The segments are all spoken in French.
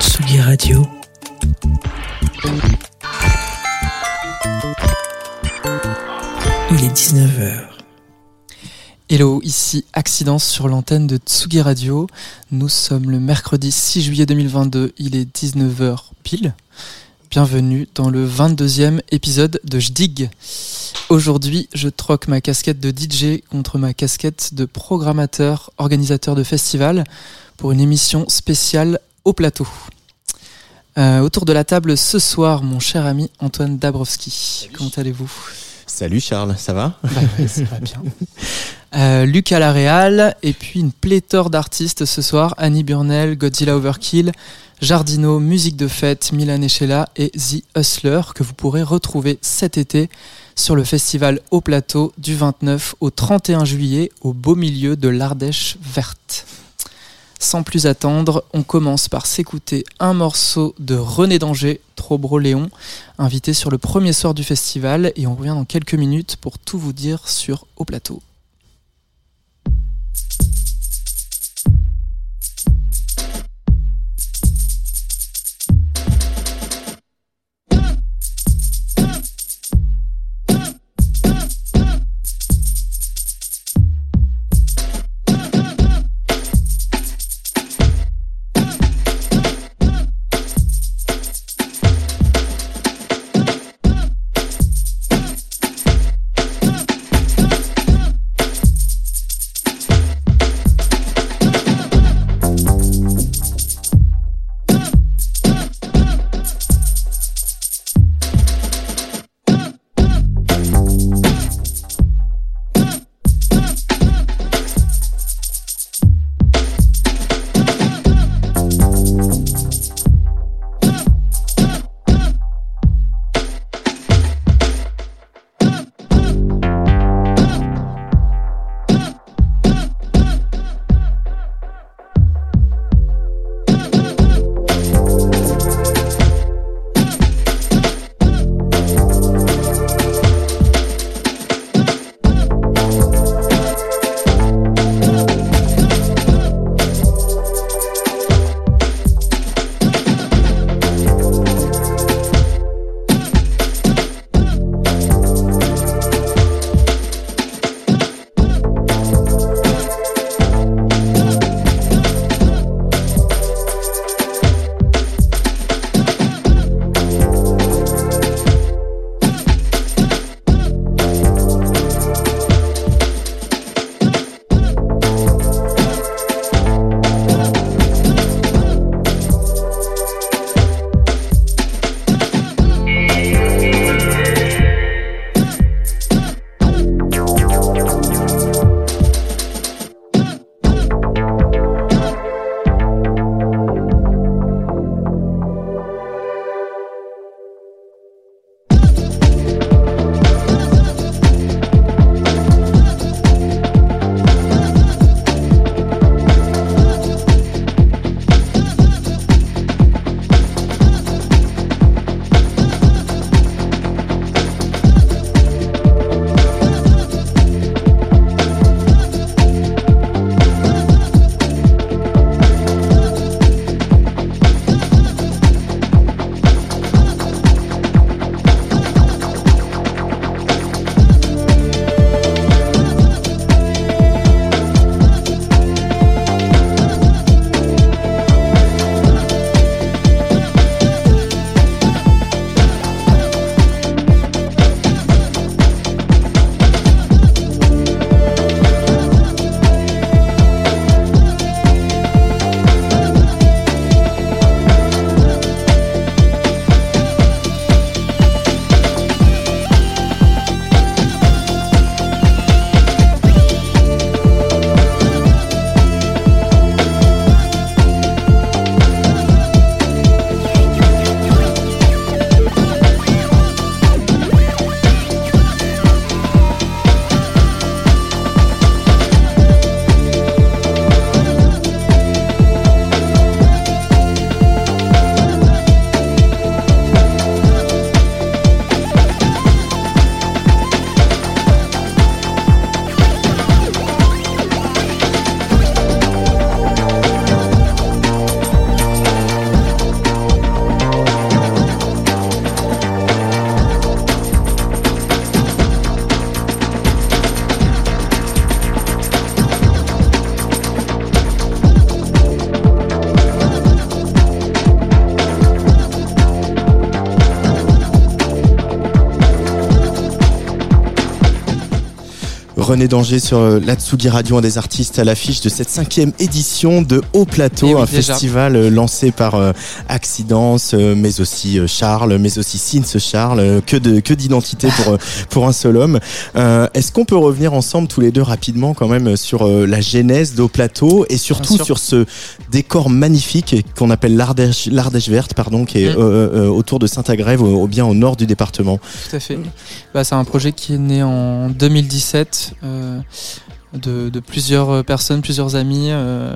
Tsugi Radio. Il est 19h. Hello, ici Accidence sur l'antenne de Tsugi Radio. Nous sommes le mercredi 6 juillet 2022, il est 19h pile. Bienvenue dans le 22e épisode de Jdig. Aujourd'hui, je troque ma casquette de DJ contre ma casquette de programmateur, organisateur de festival pour une émission spéciale au plateau. Euh, autour de la table ce soir, mon cher ami Antoine Dabrowski. Comment allez-vous? Salut Charles, ça va? Bah Ça va bien. Euh, Luc à la Réal, et puis une pléthore d'artistes ce soir Annie Burnell, Godzilla Overkill, Jardino, Musique de Fête, Milan Echela et The Hustler, que vous pourrez retrouver cet été sur le festival Au Plateau du 29 au 31 juillet au beau milieu de l'Ardèche verte. Sans plus attendre, on commence par s'écouter un morceau de René Danger, Trobro Léon, invité sur le premier soir du festival, et on revient dans quelques minutes pour tout vous dire sur Au Plateau. René Danger sur euh, la Tsugi Radio, un des artistes à l'affiche de cette cinquième édition de Haut Plateau, Eh oui, un déjà. festival euh, lancé par euh, Accidence, mais aussi Charles, mais aussi Sins Charles, que de que d'identité pour pour un seul homme. Euh, Est-ce qu'on peut revenir ensemble tous les deux rapidement quand même sur euh, la genèse d'Haut Plateau et surtout sur ce décor magnifique qu'on appelle l'Ardèche l'Ardèche verte, pardon, qui est Mm. autour de Saint-Agrève, au, au bien au nord du département. Tout à fait. Bah, c'est un projet qui est né en 2017 euh, de, de plusieurs euh, personnes, plusieurs amis, euh,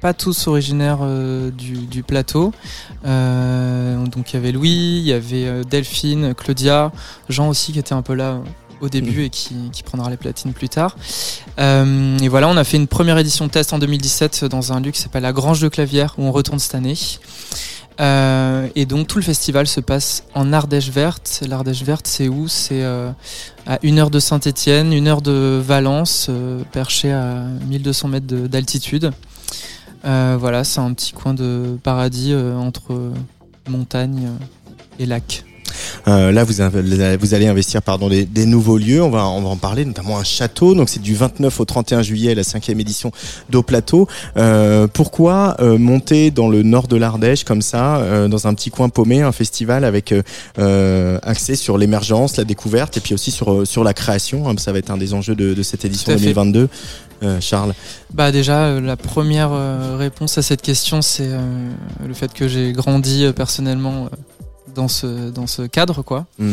pas tous originaires euh, du, du plateau. Euh, donc il y avait Louis, il y avait euh, Delphine, Claudia, Jean aussi qui était un peu là euh, au début et qui, qui prendra les platines plus tard. Euh, et voilà, on a fait une première édition test en 2017 dans un lieu qui s'appelle la Grange de Clavière où on retourne cette année. Euh, et donc tout le festival se passe en Ardèche verte. L'Ardèche verte, c'est où? C'est euh, à une heure de Saint-Étienne, une heure de Valence, euh, perché à 1200 mètres de- d'altitude. Euh, voilà, c'est un petit coin de paradis entre montagne et lac. Euh, là, vous, avez- vous allez investir pardon, des, des nouveaux lieux. On va, on va en parler, notamment un château. Donc, c'est du 29 au 31 juillet, la cinquième édition d'Au Plateau. Euh, pourquoi euh, monter dans le nord de l'Ardèche comme ça, dans un petit coin paumé, un festival avec axé sur l'émergence, la découverte, et puis aussi sur sur la création. hein. ça va être un des enjeux de, de cette édition Tout à fait. 2022. Euh, Charles. Bah déjà, la première réponse à cette question, c'est le fait que j'ai grandi personnellement dans ce dans ce cadre, quoi. Mm.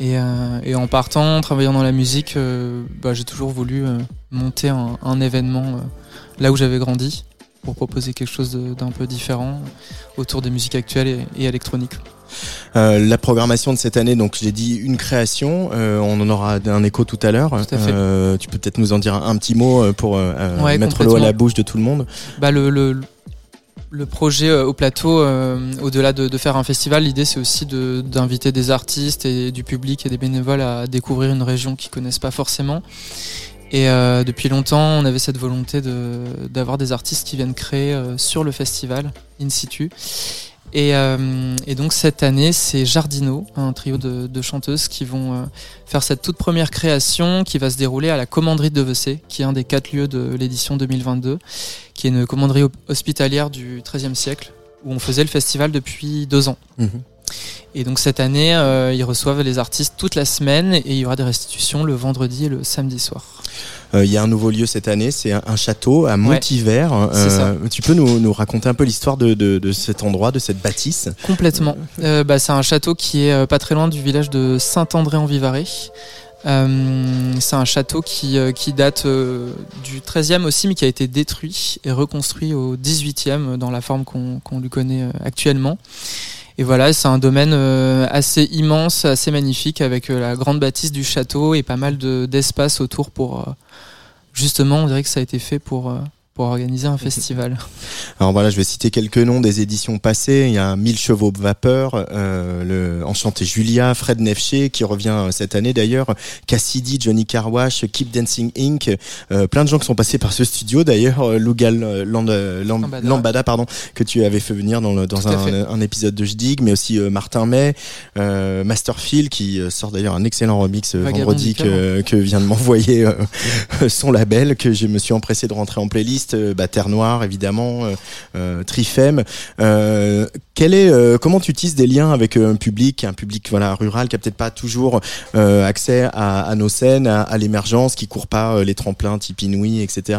Et, euh, et en partant, travaillant dans la musique, euh, bah, j'ai toujours voulu euh, monter un, un événement là où j'avais grandi pour proposer quelque chose d'un peu différent autour des musiques actuelles et, et électroniques. Euh, la programmation de cette année, donc j'ai dit une création, euh, on en aura un écho tout à l'heure. Euh, tu peux peut-être nous en dire un, un petit mot pour Ouais, mettre l'eau à la bouche de tout le monde. Bah, le, le, le projet euh, au plateau, euh, au-delà de, faire un festival, l'idée c'est aussi d'inviter des artistes et du public et des bénévoles à découvrir une région qu'ils connaissent pas forcément. Et euh, depuis longtemps, on avait cette volonté d'avoir des artistes qui viennent créer sur le festival, in situ. Et, euh, et donc cette année, c'est Jardino, un trio de, de chanteuses qui vont euh, faire cette toute première création qui va se dérouler à la commanderie de Devecé, qui est un des quatre lieux de l'édition 2022, qui est une commanderie hospitalière du XIIIe siècle, où on faisait le festival depuis deux ans. Et donc cette année, euh, ils reçoivent les artistes toute la semaine et il y aura des restitutions le vendredi et le samedi soir. Euh, Il y a un nouveau lieu cette année, c'est un, un château à Montivert. c'est Euh, tu peux nous, nous raconter un peu l'histoire de, de, de cet endroit, de cette bâtisse? Complètement. Euh, bah, c'est un château qui est euh, pas très loin du village de Saint-André-en-Vivarais. Euh, c'est un château qui, euh, qui date euh, du 13e aussi, mais qui a été détruit et reconstruit au 18e dans la forme qu'on lui connaît euh, actuellement. Et voilà, c'est un domaine euh, assez immense, assez magnifique, avec euh, la grande bâtisse du château et pas mal de- d'espace autour pour... justement, on dirait que ça a été fait pour, euh, pour organiser un festival. Alors voilà, je vais citer quelques noms des éditions passées. Il y a 1000 chevaux de vapeur, euh, le Enchanté Julia, Fred Nefché qui revient euh, cette année d'ailleurs, Cassidy, Johnny Carwash, Keep Dancing Inc. Euh, plein de gens qui sont passés par ce studio d'ailleurs, euh, Lugal euh, Land- Lam- Lambada, Lambada, pardon, que tu avais fait venir dans, le, dans un, épisode de Jdig, mais aussi euh, Martin May, euh, Masterfield qui sort d'ailleurs un excellent remix vendredi que, que vient de m'envoyer euh, son label que je me suis empressé de rentrer en playlist. Euh, bah, Terre Noire évidemment, euh, euh, Trifem. Euh, quel est, euh, comment tu tisses des liens avec un public, un public voilà rural qui a peut-être pas toujours euh, accès à, à nos scènes, à, à l'émergence, qui court pas euh, les tremplins type Inouï, etc.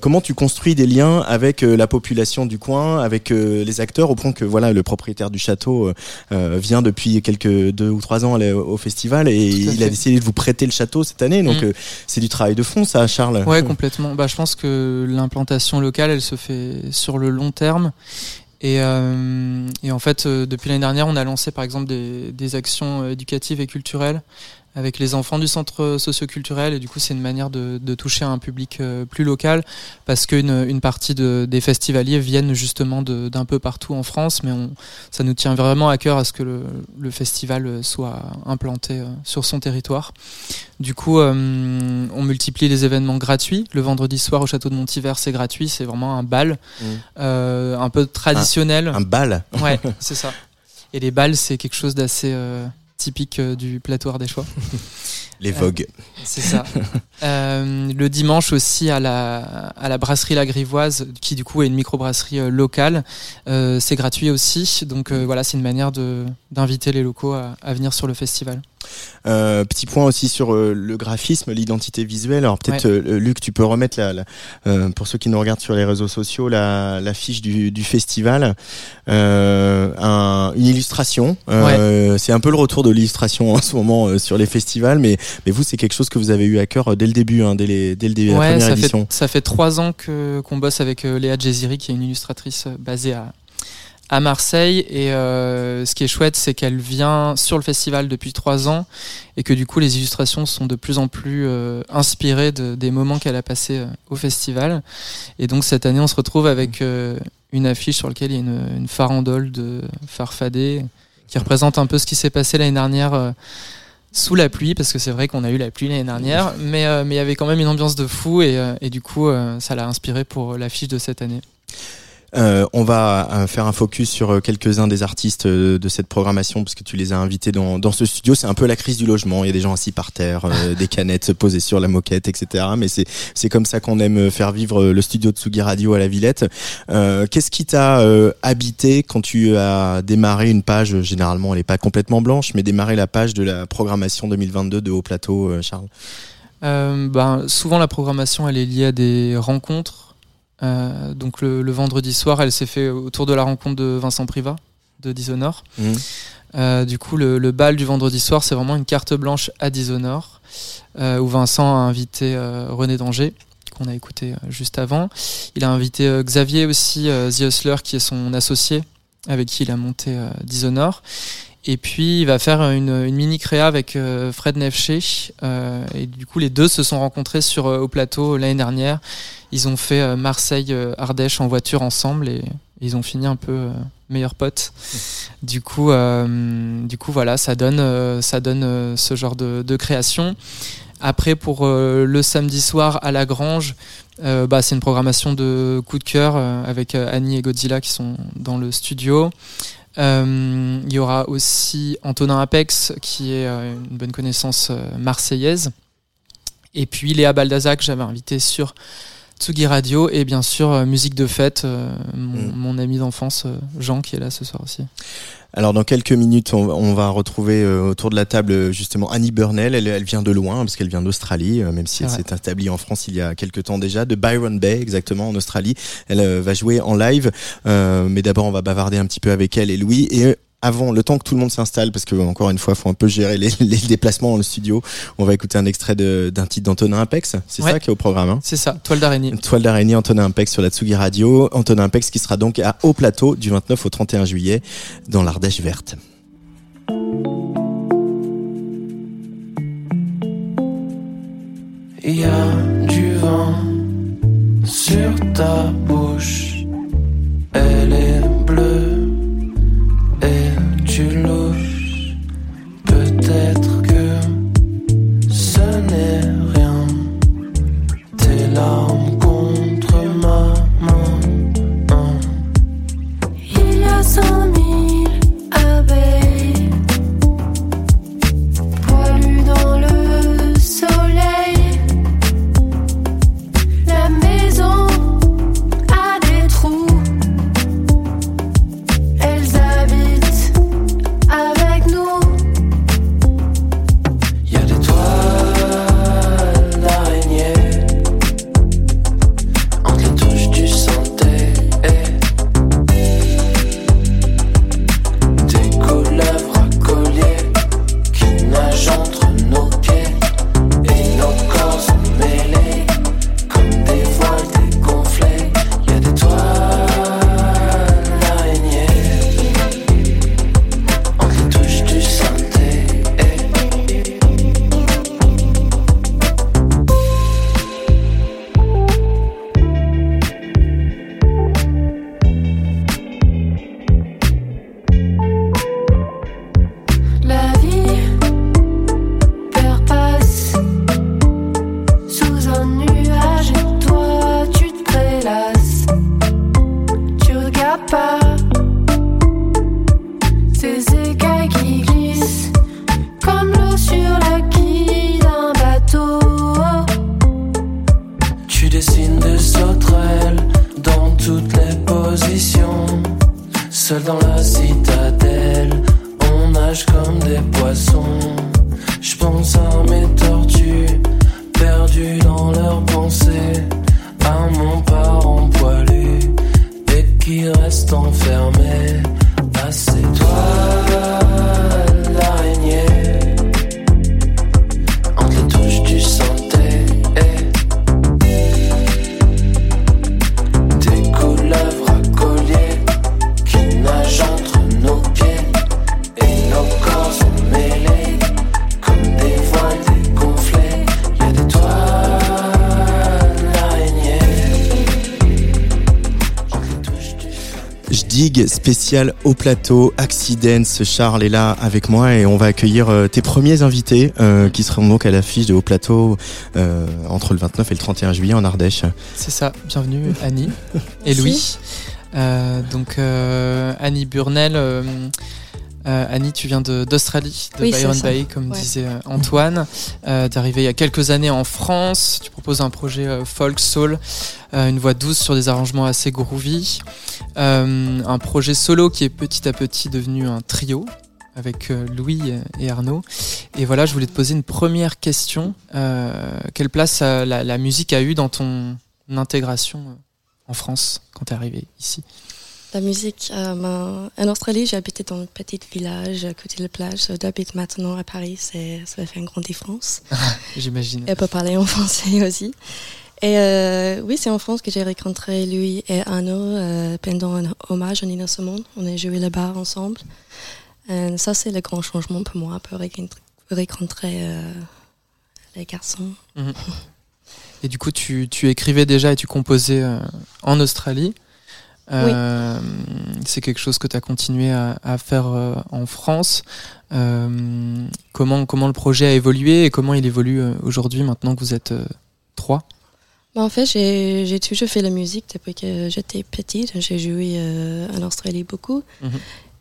Comment tu construis des liens avec euh, la population du coin, avec euh, les acteurs, au point que voilà le propriétaire du château vient depuis quelques deux ou trois ans aller au, festival et il a décidé de vous prêter le château cette année. Donc Mm. euh, c'est du travail de fond, ça, Charles. Ouais, complètement. Bah, je pense que l'implantation locale, elle se fait sur le long terme. Et, euh, en fait, euh, depuis l'année dernière, on a lancé par exemple des, des actions euh, éducatives et culturelles avec les enfants du centre socioculturel. Et du coup, c'est une manière de, de toucher un public euh, plus local parce qu'une une partie de, des festivaliers viennent justement d'un peu partout en France. Mais on, ça nous tient vraiment à cœur à ce que le, le festival soit implanté euh, sur son territoire. Du coup, euh, on multiplie les événements gratuits. Le vendredi soir au château de Montivert, c'est gratuit. C'est vraiment un bal, Mm. euh, un peu traditionnel. Un bal. Ouais, c'est ça. Et les balles, c'est quelque chose d'assez euh, typique euh, du plateau ardéchois. Les vogues. C'est ça. Euh, le dimanche aussi à la, à la brasserie La Grivoise, qui du coup est une microbrasserie euh, locale. Euh, c'est gratuit aussi. Donc euh, voilà, c'est une manière de, d'inviter les locaux à, à venir sur le festival. Euh, petit point aussi sur euh, le graphisme, l'identité visuelle. Alors peut-être euh, Luc, tu peux remettre la, la- pour ceux qui nous regardent sur les réseaux sociaux la, la fiche du, du festival, un- une illustration. C'est un peu le retour de l'illustration en ce moment sur les festivals, mais mais vous c'est quelque chose que vous avez eu à cœur dès le début, hein, dès les dès le début de la Ouais, première ça édition. fait, ça fait trois ans que, qu'on bosse avec Léa Jeziri, qui est une illustratrice basée à, à Marseille. Et euh, ce qui est chouette, c'est qu'elle vient sur le festival depuis trois ans et que du coup, les illustrations sont de plus en plus euh, inspirées de- des moments qu'elle a passés euh, au festival. Et donc, cette année, on se retrouve avec euh, une affiche sur laquelle il y a une, une farandole de farfadet qui représente un peu ce qui s'est passé l'année dernière. sous la pluie parce que c'est vrai qu'on a eu la pluie l'année dernière mais euh, mais il y avait quand même une ambiance de fou et, euh, et du coup euh, ça l'a inspiré pour l'affiche de cette année Euh, on va euh, faire un focus sur euh, quelques-uns des artistes euh, de cette programmation parce que tu les as invités dans, dans ce studio. C'est un peu la crise du logement. Il y a des gens assis par terre, euh, des canettes posées sur la moquette, etc. Mais c'est c'est comme ça qu'on aime faire vivre le studio de Tsugi Radio à la Villette. Euh, Qu'est-ce qui t'a euh, habité quand tu as démarré une page? Généralement, elle n'est pas complètement blanche, mais démarrer la page de la programmation 2022 de Haut Plateau, Charles. Euh, ben, souvent la programmation elle est liée à des rencontres Euh, donc le, le vendredi soir elle s'est fait autour de la rencontre de Vincent Privat de Dishonored Mhm. Euh, du coup, le, le bal du vendredi soir, c'est vraiment une carte blanche à Dishonored, euh, où Vincent a invité René Danger, qu'on a écouté juste avant. Il a invité Xavier aussi, The Hustler, qui est son associé, avec qui il a monté Dishonored. Et puis, il va faire une, une mini créa avec euh, Fred Nefché. euh, et du coup, les deux se sont rencontrés sur, euh, au plateau l'année dernière. Ils ont fait euh, Marseille-Ardèche en voiture ensemble et ils ont fini un peu meilleurs potes. Du coup, euh, du coup, voilà, ça donne, ça donne ce genre de, de création. Après, pour euh, le samedi soir à la Grange, euh, bah, c'est une programmation de coup de cœur euh, avec Annie et Godzilla qui sont dans le studio. Euh, Il y aura aussi Antonin Apex qui est euh, une bonne connaissance euh, marseillaise. Et puis Léa Baldazac, j'avais invité sur Tsugi Radio. Et bien sûr, euh, musique de fête, euh, mon, Mm. mon ami d'enfance euh, Jean qui est là ce soir aussi. Alors dans quelques minutes, on, on va retrouver euh, autour de la table justement Annie Burnell. Elle, elle vient de loin parce qu'elle vient d'Australie, euh, même si elle s'est établie en France il y a quelques temps déjà, de Byron Bay exactement en Australie. Elle euh, va jouer en live, euh, mais d'abord on va bavarder un petit peu avec elle et Louis. Et euh, avant, le temps que tout le monde s'installe, parce que encore une fois, faut un peu gérer les, les déplacements dans le studio. On va écouter un extrait de- d'un titre d'Antonin Impex. C'est Ouais. ça qui est au programme. Hein C'est ça, toile d'araignée. Toile d'araignée Antonin Impex sur la Tsugi Radio. Antonin Impex qui sera donc à Haut Plateau du 29 au 31 juillet dans l'Ardèche verte. Il y a du vent sur ta bouche. Elle est bleue et tu spécial au plateau Accidents. Charles est là avec moi et on va accueillir euh, tes premiers invités euh, qui seront donc à l'affiche de Haut Plateau euh, entre le 29 et le 31 juillet en Ardèche. C'est ça, bienvenue Annie et Louis. Euh, donc euh, Annie Burnell, euh, euh, Annie tu viens d'Australie, de, Oui, Byron. Bay comme Ouais. disait Antoine. Euh, T'es arrivé il y a quelques années en France, tu proposes un projet euh, folk soul, euh, une voix douce sur des arrangements assez groovy. Euh, un projet solo qui est petit à petit devenu un trio avec euh, Louis et Arnaud. Et voilà, je voulais te poser une première question. Euh, quelle place la, la musique a eu dans ton intégration en France quand tu es arrivé ici? La musique, ben, en Australie, j'habitais dans un petit village à côté de la plage. J'habite maintenant à Paris, ça fait une grande différence. J'imagine. Elle peut parler en français aussi. Et euh, oui, c'est en France que j'ai rencontré lui et Arnaud euh, pendant un hommage à Nina Simone. On a joué là-bas ensemble. Et ça, c'est le grand changement pour moi, pour rencontrer- euh, les garçons. Et du coup, tu, tu écrivais déjà et tu composais euh, en Australie. Euh, C'est quelque chose que tu as continué à, à faire euh, en France. Euh, comment, comment le projet a évolué et comment il évolue euh, aujourd'hui maintenant que vous êtes euh, trois? En fait, j'ai toujours fait la musique depuis que j'étais petite. J'ai joué euh, en Australie beaucoup. Mhm.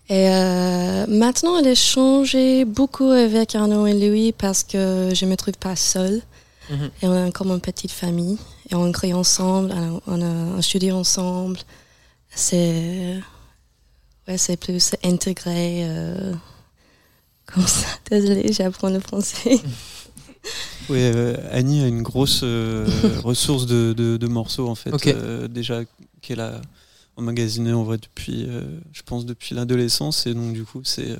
Et euh, maintenant, elle a changé beaucoup avec Arnaud et Louis parce que je me trouve pas seule. Mhm. Et on est comme une petite famille. Et on crée ensemble, on a, on a studié ensemble. C'est ouais, c'est plus intégré euh, comme ça. Désolée, j'apprends le français. Oui, euh, Annie a une grosse euh, ressource de, de- de morceaux en fait, euh, déjà qu'elle a emmagasiné en vrai depuis, je pense depuis l'adolescence et donc du coup c'est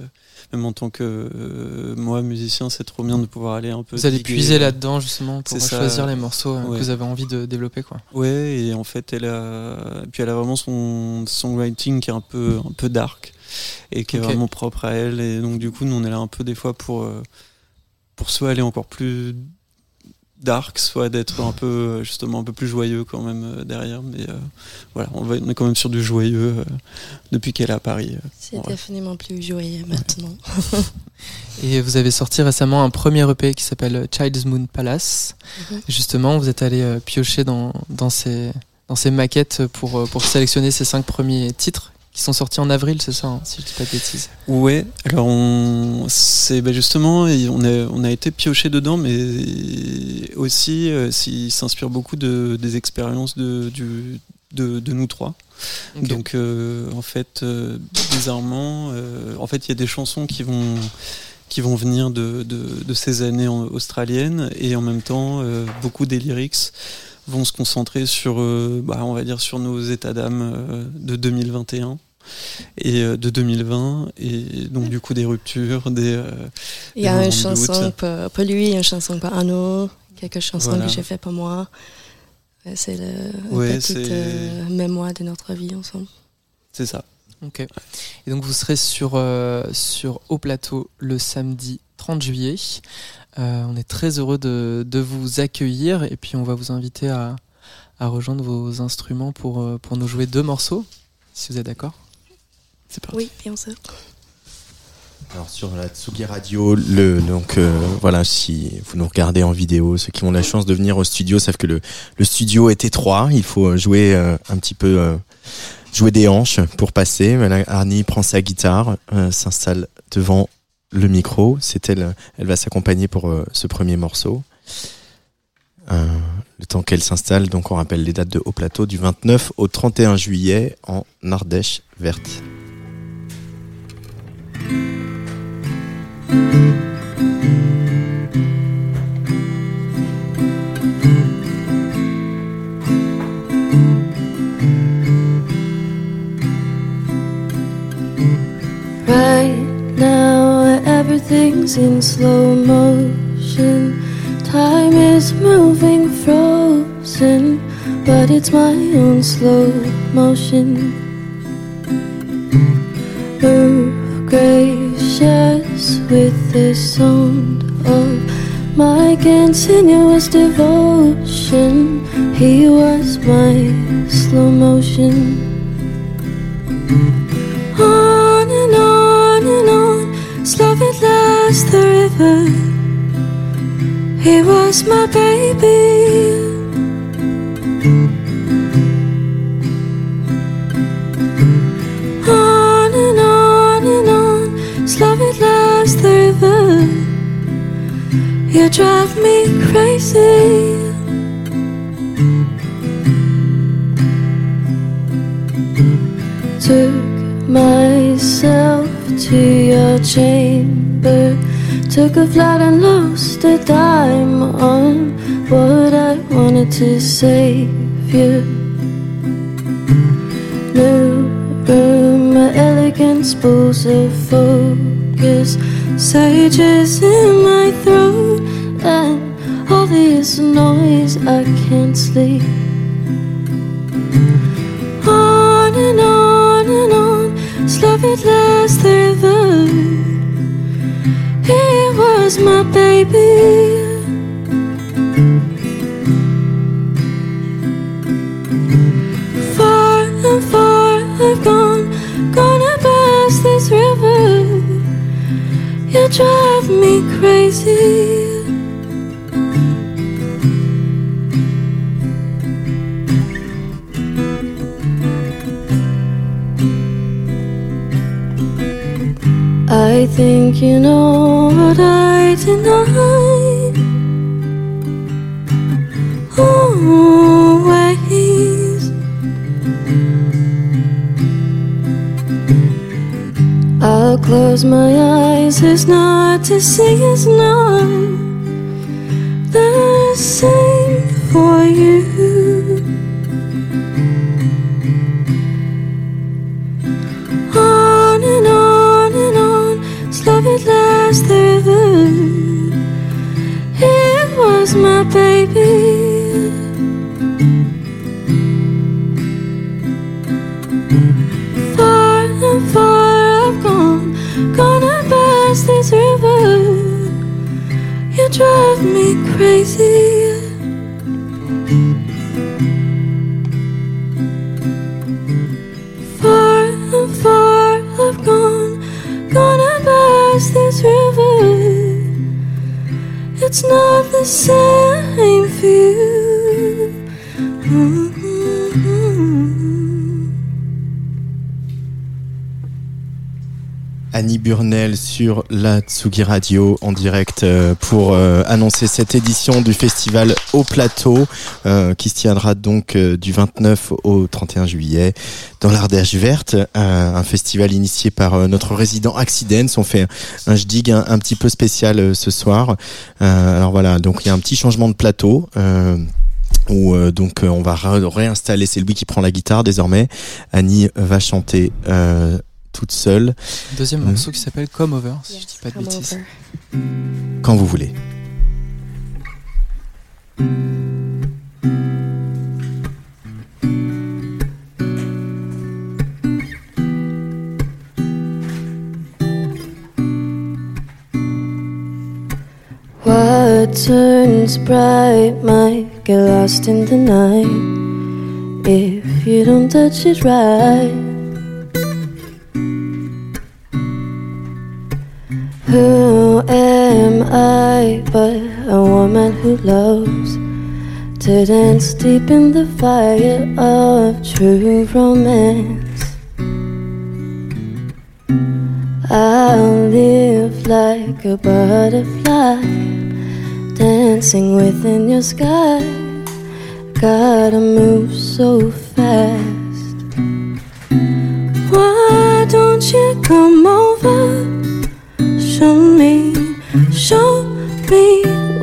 même en tant que moi musicien c'est trop bien de pouvoir aller un peu. Vous allez puiser là-dedans justement pour ça. choisir les morceaux Ouais. que vous avez envie de développer. Quoi. Ouais, et en fait, elle a, puis elle a vraiment son songwriting qui est un peu, un peu dark et qui est vraiment propre à elle. Et donc, du coup, nous, on est là un peu des fois pour, pour soit aller encore plus dark, soit d'être un peu, justement, un peu plus joyeux quand même euh, derrière. Mais euh, voilà, on, va, on est quand même sur du joyeux euh, depuis qu'elle est à Paris. euh. C'est définitivement plus joyeux maintenant. Et vous avez sorti récemment un premier EP qui s'appelle Child's Moon Palace. Mhm. Justement, vous êtes allé euh, piocher dans, dans, ces, dans ces maquettes pour, pour sélectionner ces cinq premiers titres qui sont sortis en avril, c'est ça, hein, si je dis pas de bêtises. Ouais, alors on, c'est bah justement, on a, on a été pioché dedans, mais aussi, euh, s'il s'inspire beaucoup de, des expériences de, du, de, de nous trois. Donc, euh, en fait, euh, bizarrement, euh, en fait, il y a des chansons qui vont qui vont venir de, de, de ces années en- australiennes et en même temps, euh, beaucoup des lyrics vont se concentrer sur, euh, bah, on va dire, sur nos états d'âme euh, de 2021 et euh, de 2020 et donc du coup des ruptures, des euh, Il y a une de chanson pour, pour lui, une chanson pour Arnaud, quelques chansons Voilà. que j'ai fait pour moi. C'est le Ouais, petite c'est- euh, mémoire de notre vie ensemble. c'est ça. Ok. Et donc vous serez sur, euh, sur Haut Plateau le samedi 30 juillet. Euh, on est très heureux de, de vous accueillir et puis on va vous inviter à, à rejoindre vos instruments pour, euh, pour nous jouer deux morceaux, si vous êtes d'accord. C'est parti. Oui, bien sûr. Alors sur la Tsugi Radio, le, donc euh, voilà, si vous nous regardez en vidéo, ceux qui ont la chance de venir au studio savent que le, le studio est étroit. Il faut jouer euh, un petit peu, euh, jouer des hanches pour passer. Arnie prend sa guitare, euh, s'installe devant le micro. C'est elle, elle va s'accompagner pour euh, ce premier morceau. Euh, le temps qu'elle s'installe, donc on rappelle les dates de Haut Plateau du 29 au 31 juillet en Ardèche verte. Everything's in slow motion. Time is moving frozen, but it's my own slow motion. Move gracious with the sound of my continuous devotion. He was my slow motion. Slow the river. He was my baby. On and on and on, slow it last the river. You drive me crazy. Took myself to your chamber. Took a flight and lost a dime on what I wanted to save you. New room, my elegant spools of focus, sages in my throat, and all this noise I can't sleep. On and on and on, slow it last the river. He was my baby. Far and far I've gone, gonna pass this river. You drive me crazy. Think you know what I deny. Always. I'll close my eyes, it's not to see, it's not my baby. Sur la Tsugi Radio en direct euh, pour euh, annoncer cette édition du festival au plateau euh, qui se tiendra donc du 29 au 31 juillet dans l'Ardèche verte, un festival initié par notre résident Accidents. On fait un jdig un, un petit peu spécial ce soir. Alors voilà, donc il y a un petit changement de plateau. Où donc on va ré- réinstaller, c'est Louis qui prend la guitare désormais. Annie va chanter toute seule Deuxième Mhm. morceau qui s'appelle Come Over, si je dis pas de bêtises. over. quand vous voulez. What turns bright might get lost in the night if you don't touch it right. Who am I but a woman who loves to dance deep in the fire of true romance? I'll live like a butterfly, dancing within your sky. Gotta move so fast. Why don't you come over?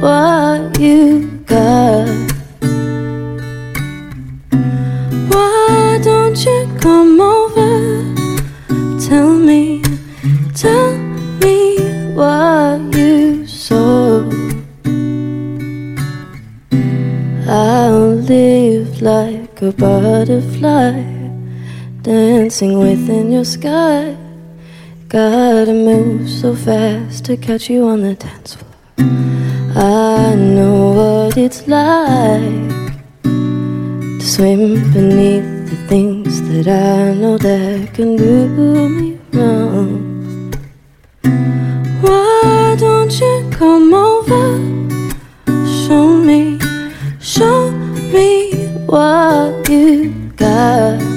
What you got. Why don't you come over? Tell me, tell me what you saw. I'll live like a butterfly, dancing within your sky. Gotta move so fast to catch you on the dance floor. I know what it's like to swim beneath the things that I know that can do me wrong. Why don't you come over? Show me, show me what you got.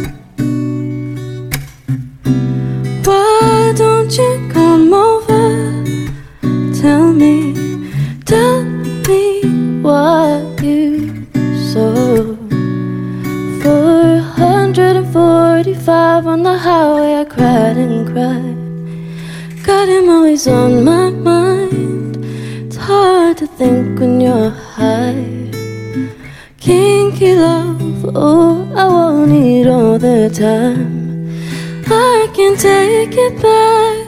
445 on the highway, I cried and cried. Got him always on my mind. It's hard to think when you're high. Kinky love, oh, I want it all the time. I can take it back,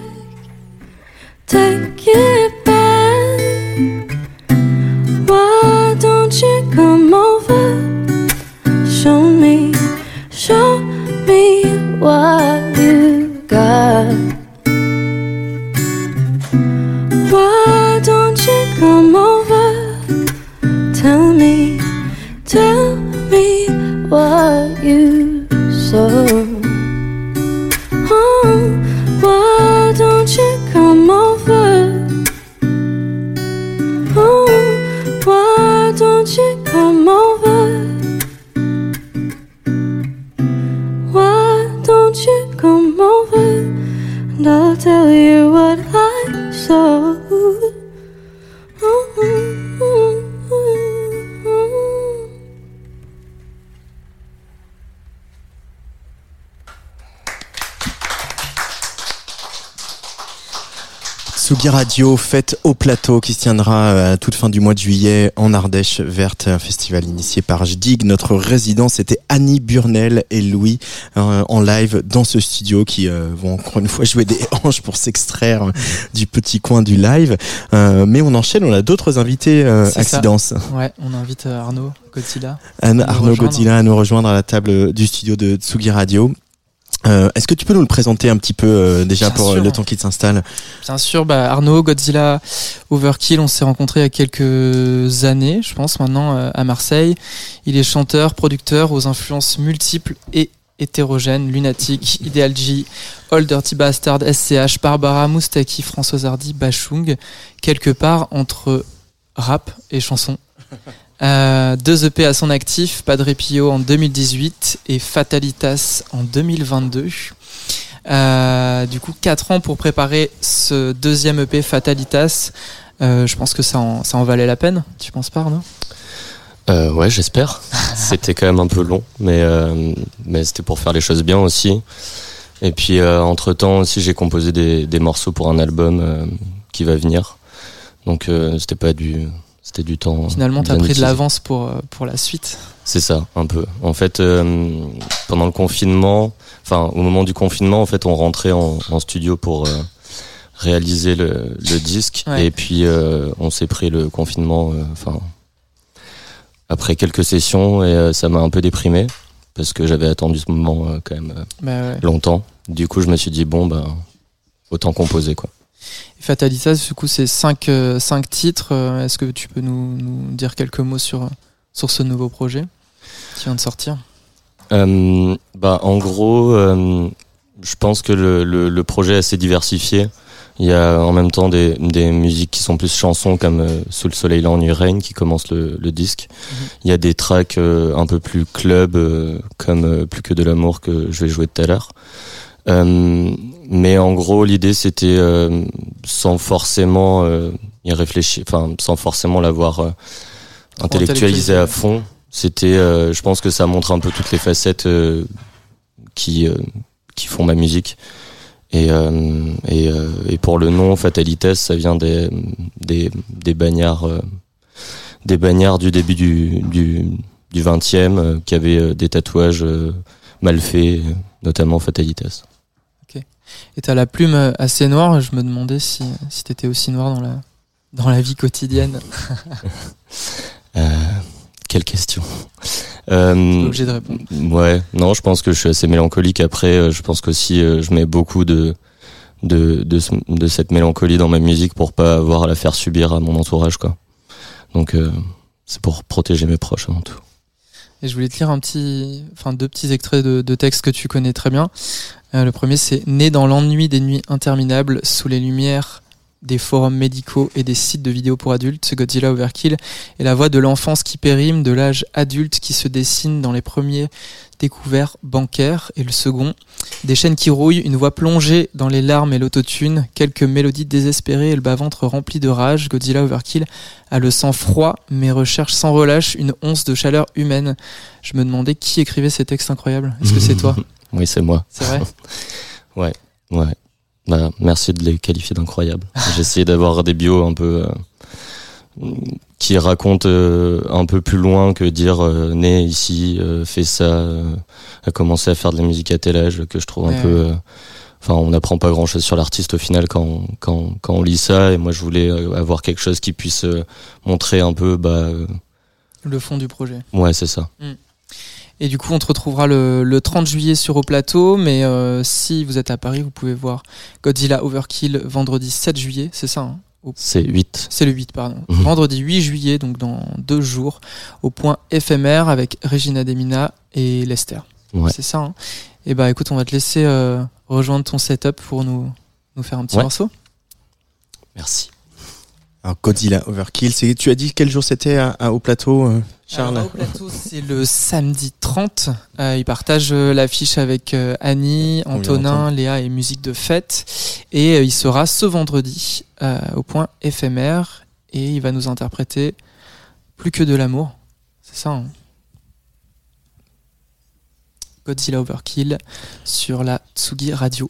take Radio, fête au plateau qui se tiendra euh, à toute fin du mois de juillet en Ardèche Verte, un festival initié par JDIG. Notre résident, c'était Annie Burnell et Louis euh, en live dans ce studio qui euh, vont encore une fois jouer des hanches pour s'extraire du petit coin du live. Euh, mais on enchaîne, on a d'autres invités euh. Accidence. Ouais, on invite euh, Arnaud Godzilla. Arnaud. Godilla à nous rejoindre à la table du studio de Tsugi Radio. Euh, Est-ce que tu peux nous le présenter un petit peu euh, déjà Bien pour euh, sûr. le temps qu'il s'installe Bien sûr, bah, Arnaud, Godzilla, Overkill, on s'est rencontrés il y a quelques années, je pense maintenant, euh, à Marseille. Il est chanteur, producteur aux influences multiples et hétérogènes, Lunatic, Ideal G, All Dirty Bastard, SCH, Barbara, Moustaki, Françoise Hardy, Bachung, quelque part entre rap et chanson. Euh, deux EP à son actif, Padre Pio en 2018 et Fatalitas en 2022. Euh, du coup, 4 ans pour préparer ce deuxième EP Fatalitas. Euh, je pense que ça en, ça en valait la peine. Tu penses pas, Arnaud? Ouais, j'espère. c'était quand même un peu long, mais mais c'était pour faire les choses bien aussi. Et puis entre temps aussi, j'ai composé des, des morceaux pour un album qui va venir. Donc c'était pas du c'était du temps. Finalement, t'as bien pris de l'avance pour, euh, pour la suite. C'est ça, un peu. En fait, euh, pendant le confinement, enfin au moment du confinement, en fait, on rentrait en, en studio pour euh, réaliser le, le disque, Ouais. et puis euh, on s'est pris le confinement, enfin après quelques sessions, et ça m'a un peu déprimé parce que j'avais attendu ce moment quand même Bah ouais. longtemps. Du coup, je me suis dit bon, ben autant composer quoi. Et Fatalitas, du coup, c'est 5 cinq titres. Euh, Est-ce que tu peux nous, nous dire quelques mots sur, sur ce nouveau projet qui vient de sortir? Euh, bah, en gros, euh, je pense que le, le, le projet est assez diversifié. Il y a en même temps des, des musiques qui sont plus chansons comme euh, Sous le soleil nuit règne qui commence le, le disque. Il y a des tracks euh, un peu plus club euh, comme euh, Plus que de l'amour que je vais jouer tout à l'heure. Euh, mais en gros, l'idée c'était euh, sans forcément euh, y réfléchir, enfin sans forcément l'avoir euh, intellectualisé à fond. C'était, euh, je pense que ça montre un peu toutes les facettes euh, qui euh, qui font ma musique. Et et, et pour le nom Fatalitas, ça vient des des, des bagnards des bagnards du début du, du, du 20e euh, qui avaient des tatouages mal faits, notamment Fatalitas. Et t'as la plume assez noire. Je me demandais si, si t'étais aussi noir dans la, dans la vie quotidienne. Euh, quelle question. Euh, obligé de répondre. ouais, non, je pense que je suis assez mélancolique. Après, euh, je pense qu'aussi euh, je mets beaucoup de, de, de, ce- de cette mélancolie dans ma musique pour pas avoir à la faire subir à mon entourage, quoi. Donc, euh, c'est pour protéger mes proches avant tout. Et je voulais te lire un petit, enfin deux petits extraits de, de textes que tu connais très bien. Euh, le premier, c'est Né dans l'ennui des nuits interminables, sous les lumières des forums médicaux et des sites de vidéos pour adultes, Godzilla Overkill est la voix de l'enfance qui périme, de l'âge adulte qui se dessine dans les premiers découverts bancaires et le second, des chaînes qui rouillent, une voix plongée dans les larmes et l'autotune, quelques mélodies désespérées et le bas-ventre rempli de rage, Godzilla Overkill a le sang froid mais recherche sans relâche une once de chaleur humaine. Je me demandais qui écrivait ces textes incroyables. Est-ce que c'est toi Oui, c'est moi. C'est vrai Ouais. Bah, merci de les qualifier d'incroyables. J'ai essayé d'avoir des bios un peu euh, qui racontent euh, un peu plus loin que dire euh, né ici, euh, fait ça, euh, a commencé à faire de la musique à tel âge, que je trouve Ouais. un peu. euh, Enfin, on n'apprend pas grand chose sur l'artiste au final quand, on- quand, quand on lit ça. Et moi, je voulais avoir quelque chose qui puisse montrer un peu, bah, Le fond du projet. ouais, c'est ça. Et du coup, on te retrouvera le, le 30 juillet sur Au Plateau, mais si vous êtes à Paris, vous pouvez voir Godzilla Overkill vendredi 7 juillet, c'est ça hein? C'est 8. C'est le 8, pardon. Mhm. Vendredi 8 juillet, donc dans deux jours, au point éphémère avec Regina Demina et Lester. Ouais. C'est ça. Hein et bah écoute, on va te laisser euh, rejoindre ton setup pour nous, nous faire un petit Ouais. morceau. Merci. Alors, Godzilla Overkill, c'est, tu as dit quel jour c'était au plateau, euh, Charles Alors, au plateau, c'est le samedi 30. Euh, ils partagent euh, l'affiche avec euh, Annie, Antonin. Léa et Musique de Fête. Et euh, il sera ce vendredi au point éphémère. Et il va nous interpréter Plus que de l'amour. C'est ça, hein Godzilla Overkill sur la Tsugi Radio.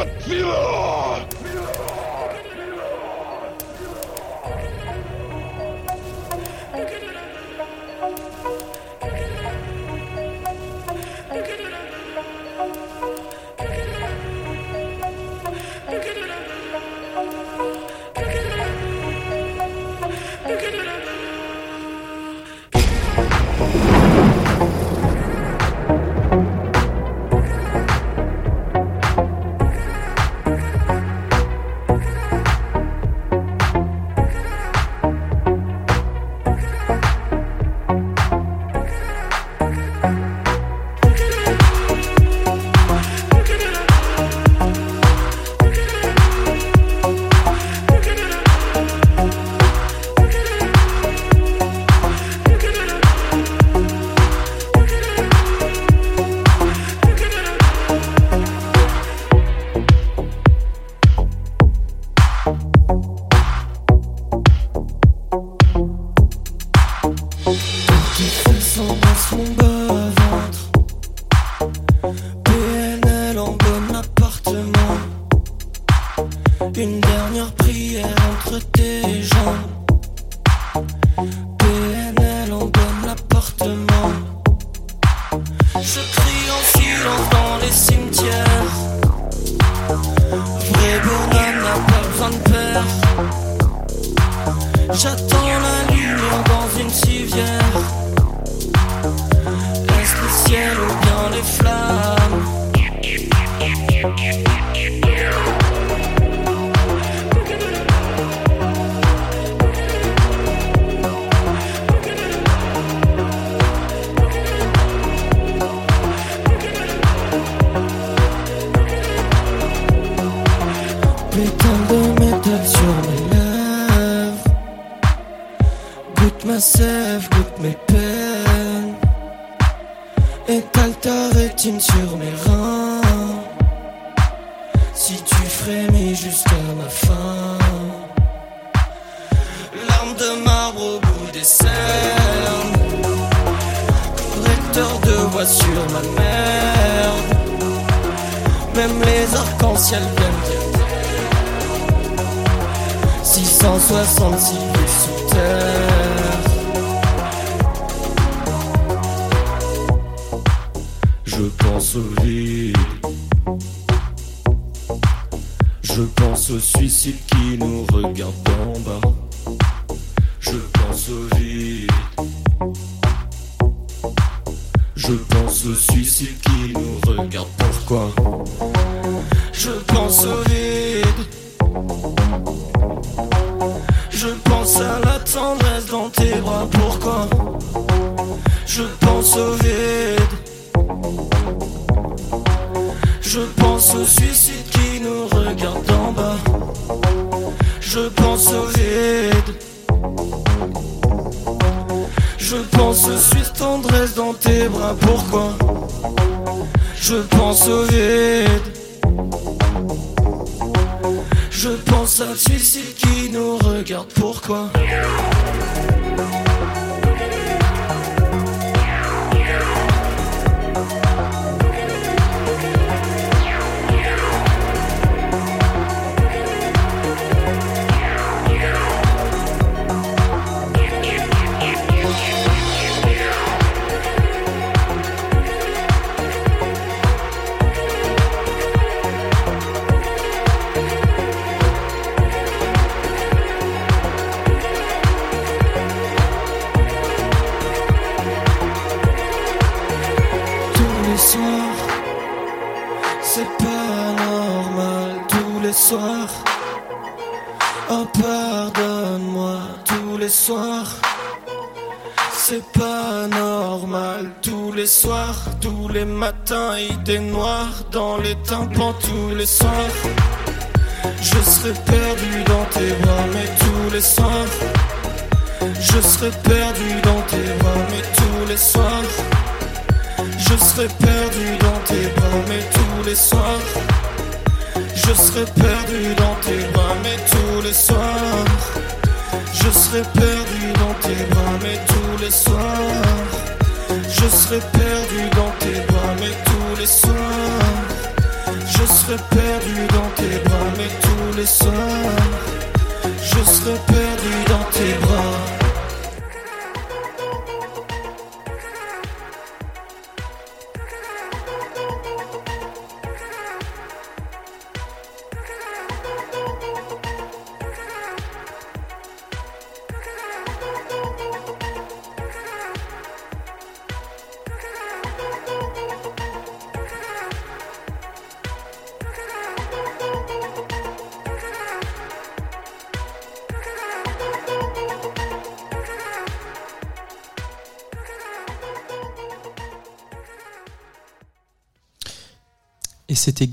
Qui J'attends la lumière dans une civière. Est-ce le ciel ou bien les flammes? Sève, goûte mes peines. Étale ta rétine sur mes reins. Si tu frémis jusqu'à ma fin. Larmes de marbre au bout des cernes. Fois sur ma mère. Même les arcs-en-ciel viennent dire 666 pieds sous terre. Je pense au suicide qui nous regarde d'en bas. Je pense au vide. Je pense au suicide qui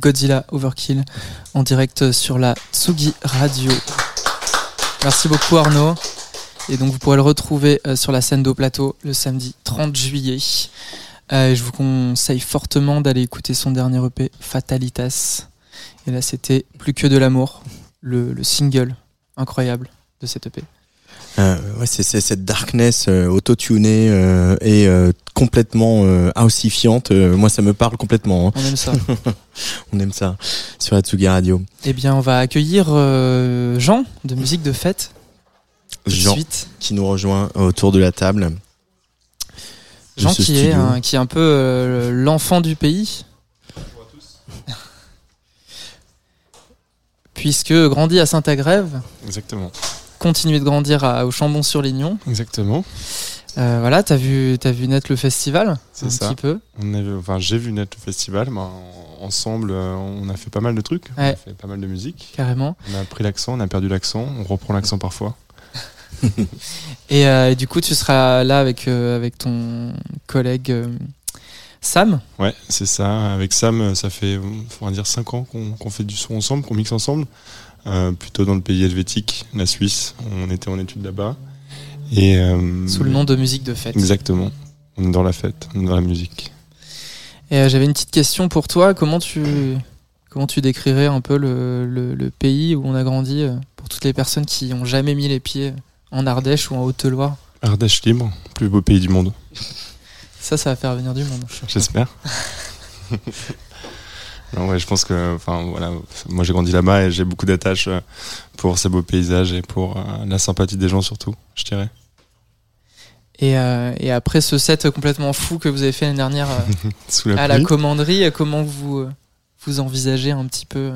Godzilla Overkill en direct sur la Tsugi Radio. Merci beaucoup Arnaud. Et donc vous pourrez le retrouver euh, sur la scène d'Au Plateau le samedi 30 juillet. Euh, je vous conseille fortement d'aller écouter son dernier EP Fatalitas. Et là c'était Plus que de l'amour, le, le single incroyable de cet EP. Euh, ouais, c'est cette darkness autotunée et complètement euh, housifiante. Euh, moi, ça me parle complètement. hein. On aime ça. On aime ça sur la Tsugi Radio. eh bien on va accueillir euh, Jean de Musique de Fête. Jean suite. qui nous rejoint autour de la table. Jean ce qui est, studio. un, qui est un peu euh, l'enfant du pays. Puisque grandi à Saint-Agrève, Exactement. continué de grandir à, au Chambon-sur-Lignon. Exactement. Euh, voilà, t'as vu, t'as vu naître le festival C'est un ça. petit peu. On enfin, j'ai vu naître le festival. ben, en- ensemble, euh, on a fait pas mal de trucs. On a fait pas mal de musique. Carrément. On a pris l'accent, on a perdu l'accent. On reprend l'accent parfois. Et, euh, et du coup, tu seras là avec, euh, avec ton collègue Sam. Ouais, c'est ça. Avec Sam, ça fait, on dire, 5 ans qu'on fait du son ensemble, qu'on mixe ensemble. Plutôt dans le pays helvétique, la Suisse. On était en études là-bas. Et, euh, Sous le nom de musique de fête. Exactement. On est dans la fête, on est dans la musique. Et euh, j'avais une petite question pour toi. Comment tu, comment tu décrirais un peu le, le- le pays où on a grandi euh, pour toutes les personnes qui n'ont jamais mis les pieds en Ardèche ou en Haute-Loire? Ardèche libre, plus beau pays du monde. Ça, ça va faire venir du monde. J'espère. non, ouais, je pense que, enfin, voilà, moi j'ai grandi là-bas et j'ai beaucoup d'attaches euh, pour ces beaux paysages et pour euh, la sympathie des gens surtout, je dirais. Et, euh, et après ce set complètement fou que vous avez fait l'année dernière Sous la à la commanderie, comment vous vous envisagez un petit peu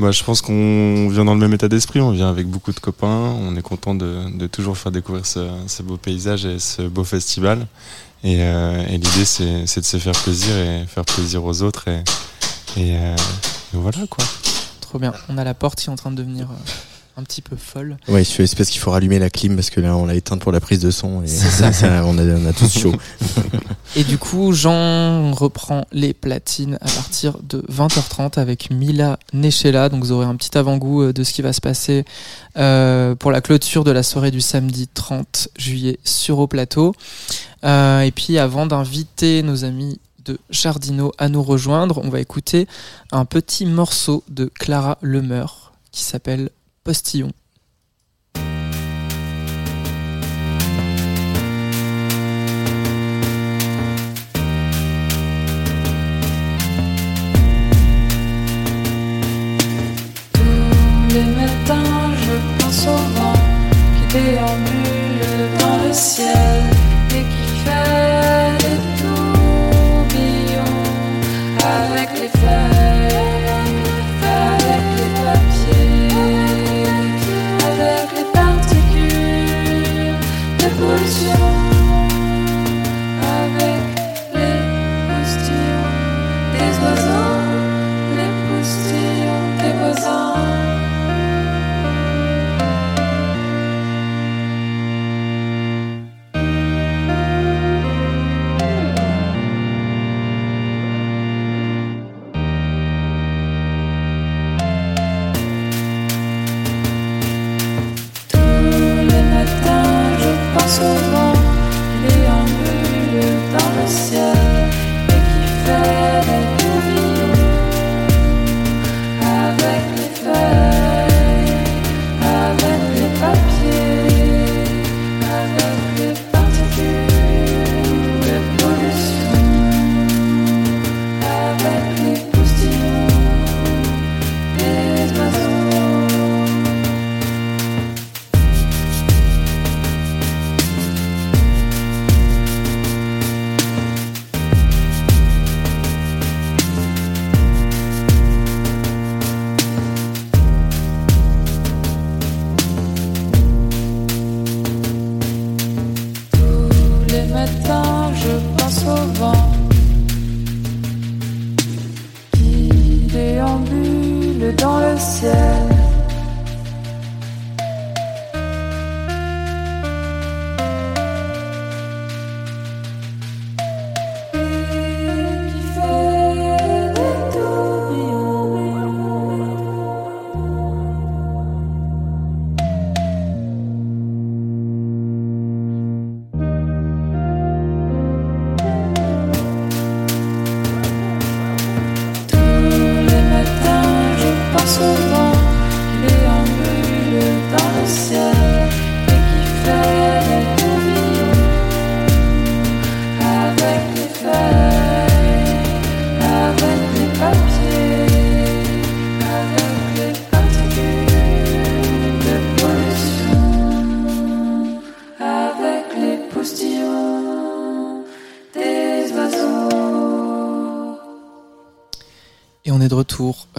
Bah, je pense qu'on vient dans le même état d'esprit, on vient avec beaucoup de copains, on est content de, de toujours faire découvrir ce, ces beaux paysages et ce beau festival. Et, euh, et l'idée, c'est c'est de se faire plaisir et faire plaisir aux autres. Et, et, euh, et voilà quoi. Trop bien. On a la porte qui est en train de devenir euh, un petit peu folle. Ouais, c'est parce qu'il faut rallumer la clim parce que là, on l'a éteinte pour la prise de son et ça, ça, on, a, on a tous chaud. Et du coup, Jean reprend les platines à partir de 20h30 avec Mila Nechela. Donc vous aurez un petit avant-goût euh, de ce qui va se passer euh, pour la clôture de la soirée du samedi 30 juillet sur Au Plateau. Euh, et puis avant d'inviter nos amis de Jardino à nous rejoindre, on va écouter un petit morceau de Clara Lemeur qui s'appelle Postillon. Tous les matins, je pense au vent qui déambule dans le ciel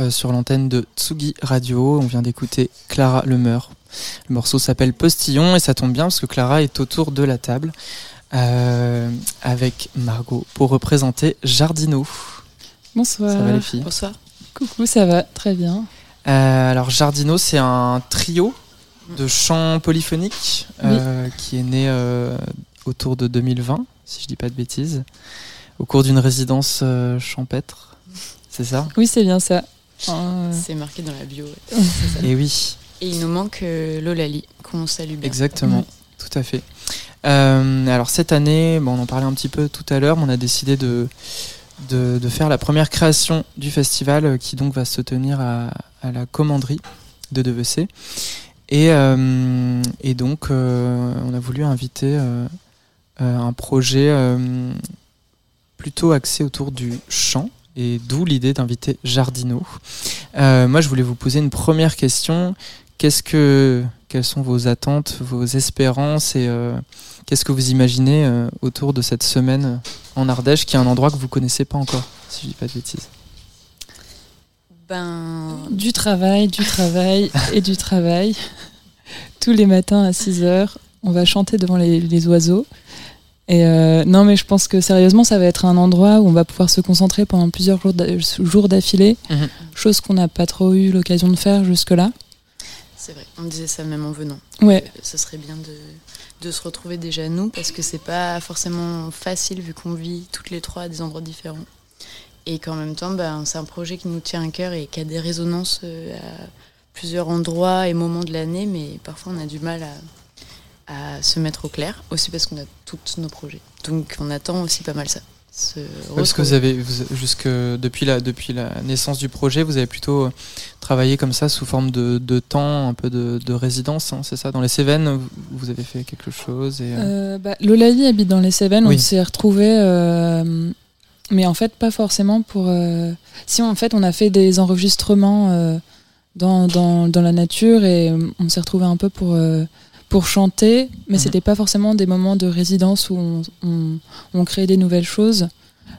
sur l'antenne de Tsugi Radio. On vient d'écouter Clara Lemeur. Le morceau s'appelle Postillon et ça tombe bien parce que Clara est autour de la table euh, avec Margot pour représenter Jardino. Bonsoir. Ça va les filles? Bonsoir. Coucou, ça va très bien. Euh, Alors Jardino, c'est un trio de chants polyphoniques euh, qui est né euh, autour de 2020, si je dis pas de bêtises, au cours d'une résidence euh, champêtre. C'est ça? Oui, c'est bien ça. Euh, C'est marqué dans la bio. ouais. Et oui. Et il nous manque euh, Lolali, qu'on salue bien. Exactement, tout à fait. Euh, alors cette année, bon, on en parlait un petit peu tout à l'heure, mais on a décidé de, de, de faire la première création du festival qui donc va se tenir à, à la commanderie de Devecé. Et, euh, et donc euh, on a voulu inviter un projet euh, plutôt axé autour du chant et d'où l'idée d'inviter Jardino. Euh, moi, je voulais vous poser une première question. Qu'est-ce que, quelles sont vos attentes, vos espérances et euh, qu'est-ce que vous imaginez euh, autour de cette semaine en Ardèche, qui est un endroit que vous connaissez pas encore, si je dis pas de bêtises? Ben, Du travail, du travail et du travail. Tous les matins à 6 heures, on va chanter devant les, les oiseaux. Et euh, non, mais je pense que sérieusement, ça va être un endroit où on va pouvoir se concentrer pendant plusieurs jours d'a- jours d'affilée, Mhm. chose qu'on n'a pas trop eu l'occasion de faire jusque-là. c'est vrai, on disait ça même en venant. Ouais. Euh, Ce serait bien de, de se retrouver déjà nous, parce que c'est pas forcément facile vu qu'on vit toutes les trois à des endroits différents. Et qu'en même temps, ben, c'est un projet qui nous tient à cœur et qui a des résonances euh, à plusieurs endroits et moments de l'année, mais parfois on a du mal à, à se mettre au clair, aussi parce qu'on a tous nos projets. Donc on attend aussi pas mal ça. se Parce que retrouver. vous avez, vous- jusque depuis la, depuis la naissance du projet, vous avez plutôt euh, travaillé comme ça sous forme de, de temps, un peu de, de résidence, hein, c'est ça? Dans les Cévennes, vous- avez fait quelque chose et, euh, Euh, bah, Lolaï habite dans les Cévennes, Oui. on s'est retrouvés, euh, mais en fait pas forcément pour. euh, Si en fait on a fait des enregistrements euh, dans, dans, dans la nature et on s'est retrouvés un peu pour euh, pour chanter, mais Mhm. c'était pas forcément des moments de résidence où on, on, on créait des nouvelles choses.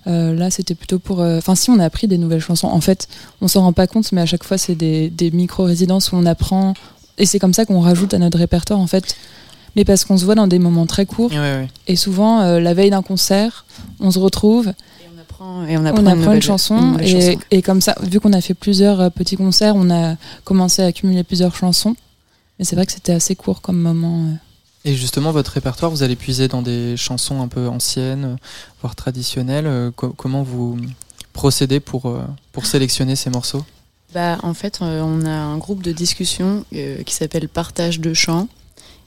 Euh, là, c'était plutôt pour. euh, Enfin, si on a appris des nouvelles chansons, en fait, on s'en rend pas compte, mais à chaque fois, c'est des, des micro-résidences où on apprend. Et c'est comme ça qu'on rajoute à notre répertoire, en fait. Mais parce qu'on se voit dans des moments très courts. Et souvent, euh, la veille d'un concert, on se retrouve, Et on apprend, et on apprend, une, chanson. une nouvelle et, chanson. et comme ça, vu qu'on a fait plusieurs euh, petits concerts, on a commencé à accumuler plusieurs chansons. Mais c'est vrai que c'était assez court comme moment. euh. Et justement, votre répertoire, vous allez puiser dans des chansons un peu anciennes, euh, voire traditionnelles. euh, co- comment vous procédez pour, pour sélectionner ces morceaux? Bah, en fait, on a un groupe de discussion qui s'appelle Partage de chants.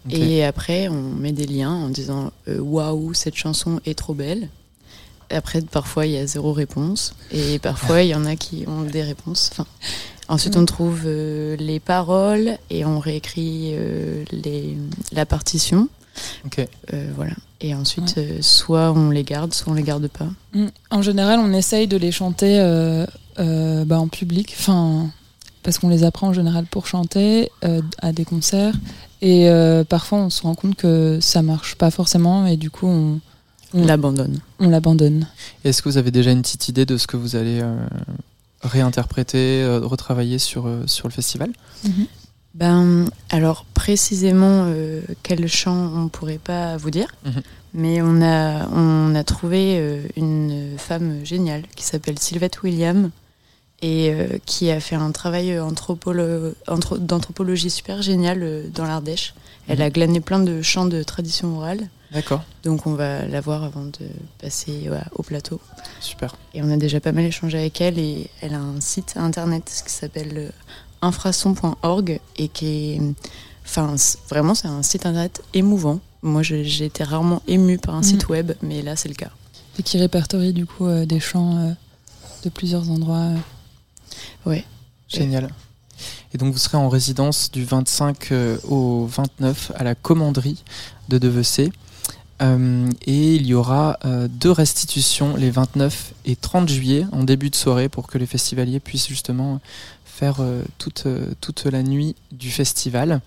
Et après, on met des liens en disant Waouh, cette chanson est trop belle. Et après, parfois, il y a zéro réponse. Et parfois, il y en a qui ont des réponses. Enfin, ensuite, on trouve euh, les paroles et on réécrit euh, les, la partition. Ok. Euh, voilà. Et ensuite, euh, soit on les garde, soit on les garde pas. Mm. En général, on essaye de les chanter euh, euh, bah, en public, enfin, parce qu'on les apprend en général pour chanter euh, à des concerts. Et euh, parfois, on se rend compte que ça marche pas forcément, et du coup, on, On l'abandonne. on l'abandonne. Est-ce que vous avez déjà une petite idée de ce que vous allez euh, réinterpréter, euh, retravailler sur, euh, sur le festival Ben, alors précisément euh, quel chant on pourrait pas vous dire, Mhm. mais on a on a trouvé euh, une femme géniale qui s'appelle Sylvette William et euh, qui a fait un travail anthropolo- anthro- d'anthropologie super génial euh, dans l'Ardèche. Elle Mhm. a glané plein de chants de tradition orale, D'accord, donc on va la voir avant de passer ouais, au plateau. super. Et on a déjà pas mal échangé avec elle et elle a un site internet qui s'appelle euh, infrason.org et qui est. Enfin, vraiment, c'est un site internet émouvant. Moi, j'ai été rarement émue par un Mhm. site web, mais là, c'est le cas. Et qui répertorie du coup euh, des chants euh, de plusieurs endroits. Génial. Et donc vous serez en résidence du 25 euh, au 29 à la commanderie de Devecé. Euh, et il y aura euh, deux restitutions les 29 et 30 juillet en début de soirée pour que les festivaliers puissent justement faire euh, toute, euh, toute la nuit du festival.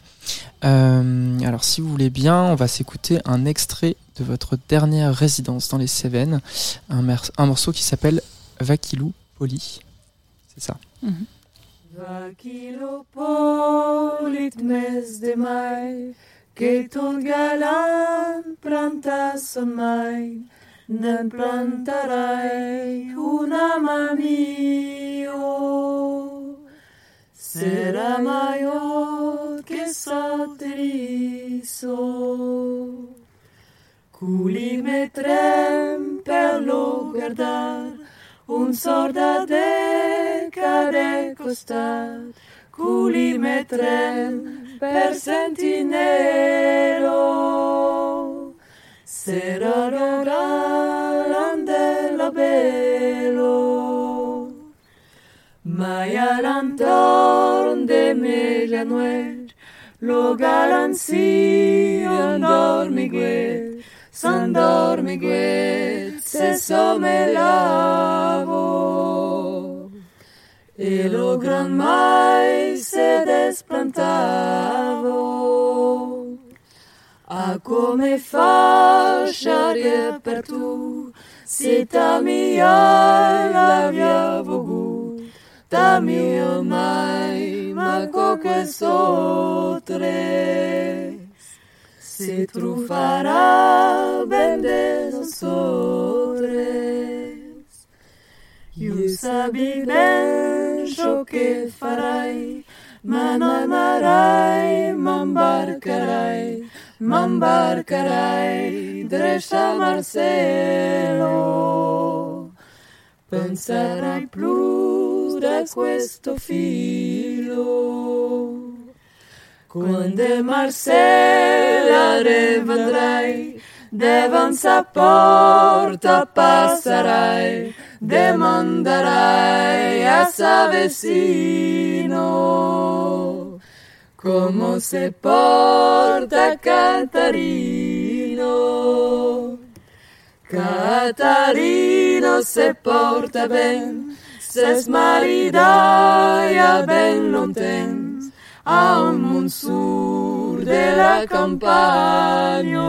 Euh, alors si vous voulez bien, on va s'écouter un extrait de votre dernière résidence dans les Cévennes, un, morceau qui s'appelle Vakilou Poli. C'est ça. De mai, que ton galan planta son mai, nen plantarai una mamio. Será maior que satriso. Culi metrem per lo guardar, un sorda de care costat, culi metrem per sentinero. Sera lo grande la bello, mai all'antorn de medianoche, lo galanzi andormiguet, s'andormiguet, se somelavo e lo gran mai se desplantavo a come fasciare per tu se ta mia l'avia vogu ta mia mai ma coque sotre se trufarà ben desotres io sabi ben ciò che farai. Ma non amarai m'imbarcarai m'imbarcarai drescia Marcello penserai più da questo filo. Quando Marcella rivendrai davanti porta passerai demanderai a Savesino. Come se porta Catarino? Catarino se porta ben se smaridai a ben lontens a un monsur della campagna.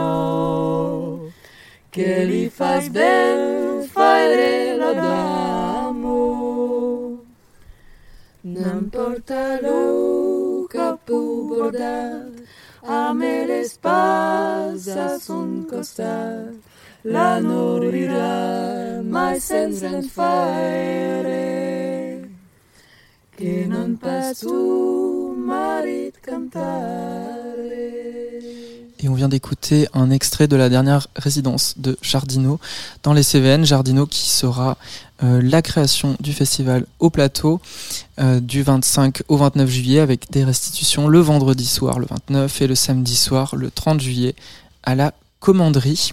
Che li fas ben fare la damo n'importa lo capo bordat a me le spas a son costat la norirà mai senza fare che non pas tu marit cantare Et on vient d'écouter un extrait de la dernière résidence de Jardino dans les Cévennes. Jardino qui sera euh, la création du festival au plateau euh, du 25 au 29 juillet avec des restitutions le vendredi soir le 29 et le samedi soir le 30 juillet à la commanderie.